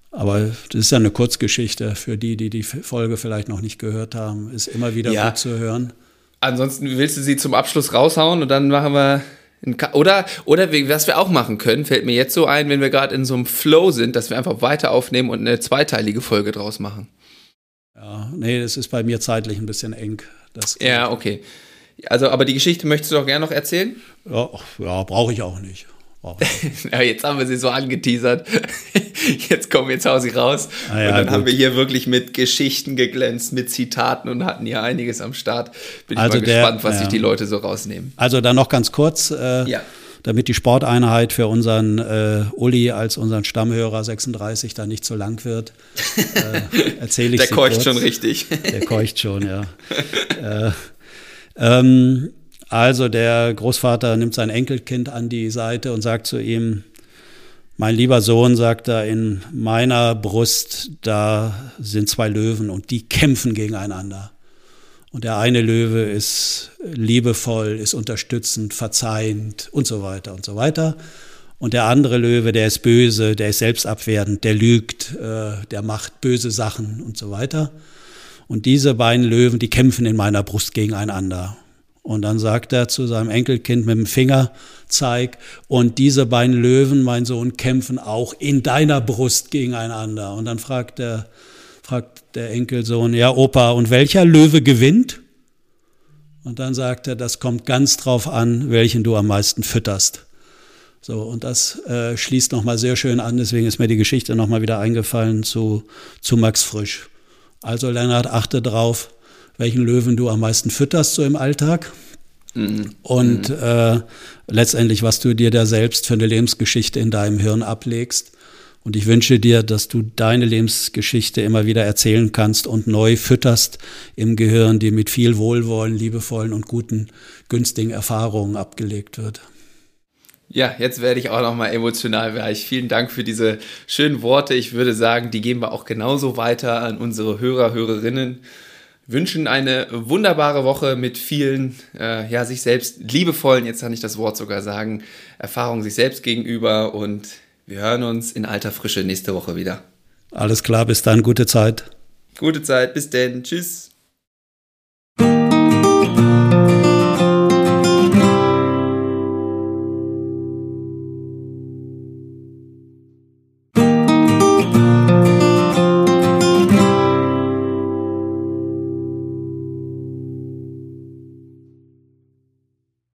Aber das ist ja eine Kurzgeschichte für die, die die Folge vielleicht noch nicht gehört haben. Ist immer wieder ja. gut zu hören. Ansonsten willst du sie zum Abschluss raushauen und dann machen wir. Oder, oder was wir auch machen können, fällt mir jetzt so ein, wenn wir gerade in so einem Flow sind, dass wir einfach weiter aufnehmen und eine zweiteilige Folge draus machen. Ja, nee, das ist bei mir zeitlich ein bisschen eng. ja, okay. Also, aber die Geschichte möchtest du doch gerne noch erzählen? Ja, ja brauche ich auch nicht. <laughs> ja, jetzt haben wir sie so angeteasert. <laughs> Jetzt kommen wir jetzt hau sie raus. Ah, ja, und dann gut. haben wir hier wirklich mit Geschichten geglänzt, mit Zitaten und hatten hier einiges am Start. Bin also ich mal der, gespannt, was ja. sich die Leute so rausnehmen. Also dann noch ganz kurz. Äh, damit die Sporteinheit für unseren äh, Uli als unseren Stammhörer 36 dann nicht zu lang wird, äh, <laughs> erzähle ich Der keucht kurz. schon richtig. Der keucht schon, ja. Äh, ähm, also der Großvater nimmt sein Enkelkind an die Seite und sagt zu ihm, Mein lieber Sohn, sagt er, in meiner Brust, da sind zwei Löwen und die kämpfen gegeneinander. Und der eine Löwe ist liebevoll, ist unterstützend, verzeihend und so weiter und so weiter. Und der andere Löwe, der ist böse, der ist selbstabwertend, der lügt, äh, der macht böse Sachen und so weiter. Und diese beiden Löwen, die kämpfen in meiner Brust gegeneinander. Und dann sagt er zu seinem Enkelkind mit dem Fingerzeig, und diese beiden Löwen, mein Sohn, kämpfen auch in deiner Brust gegeneinander. Und dann fragt der fragt der Enkelsohn, ja Opa, und welcher Löwe gewinnt? Und dann sagt er, das kommt ganz drauf an, welchen du am meisten fütterst. So, und das äh, schließt nochmal sehr schön an, deswegen ist mir die Geschichte nochmal wieder eingefallen zu, zu Max Frisch. Also Lennart, achte drauf, welchen Löwen du am meisten fütterst so im Alltag. Mhm. Und mhm. äh, letztendlich, was du dir da selbst für eine Lebensgeschichte in deinem Hirn ablegst. Und ich wünsche dir, dass du deine Lebensgeschichte immer wieder erzählen kannst und neu fütterst im Gehirn, die mit viel Wohlwollen, liebevollen und guten, günstigen Erfahrungen abgelegt wird. Ja, jetzt werde ich auch nochmal emotional weich. Vielen Dank für diese schönen Worte. Ich würde sagen, die geben wir auch genauso weiter an unsere Hörer, Hörerinnen. Wünschen eine wunderbare Woche mit vielen, äh, ja, sich selbst liebevollen, jetzt kann ich das Wort sogar sagen, Erfahrungen sich selbst gegenüber und wir hören uns in alter Frische nächste Woche wieder. Alles klar, bis dann, gute Zeit. Gute Zeit, bis denn. Tschüss.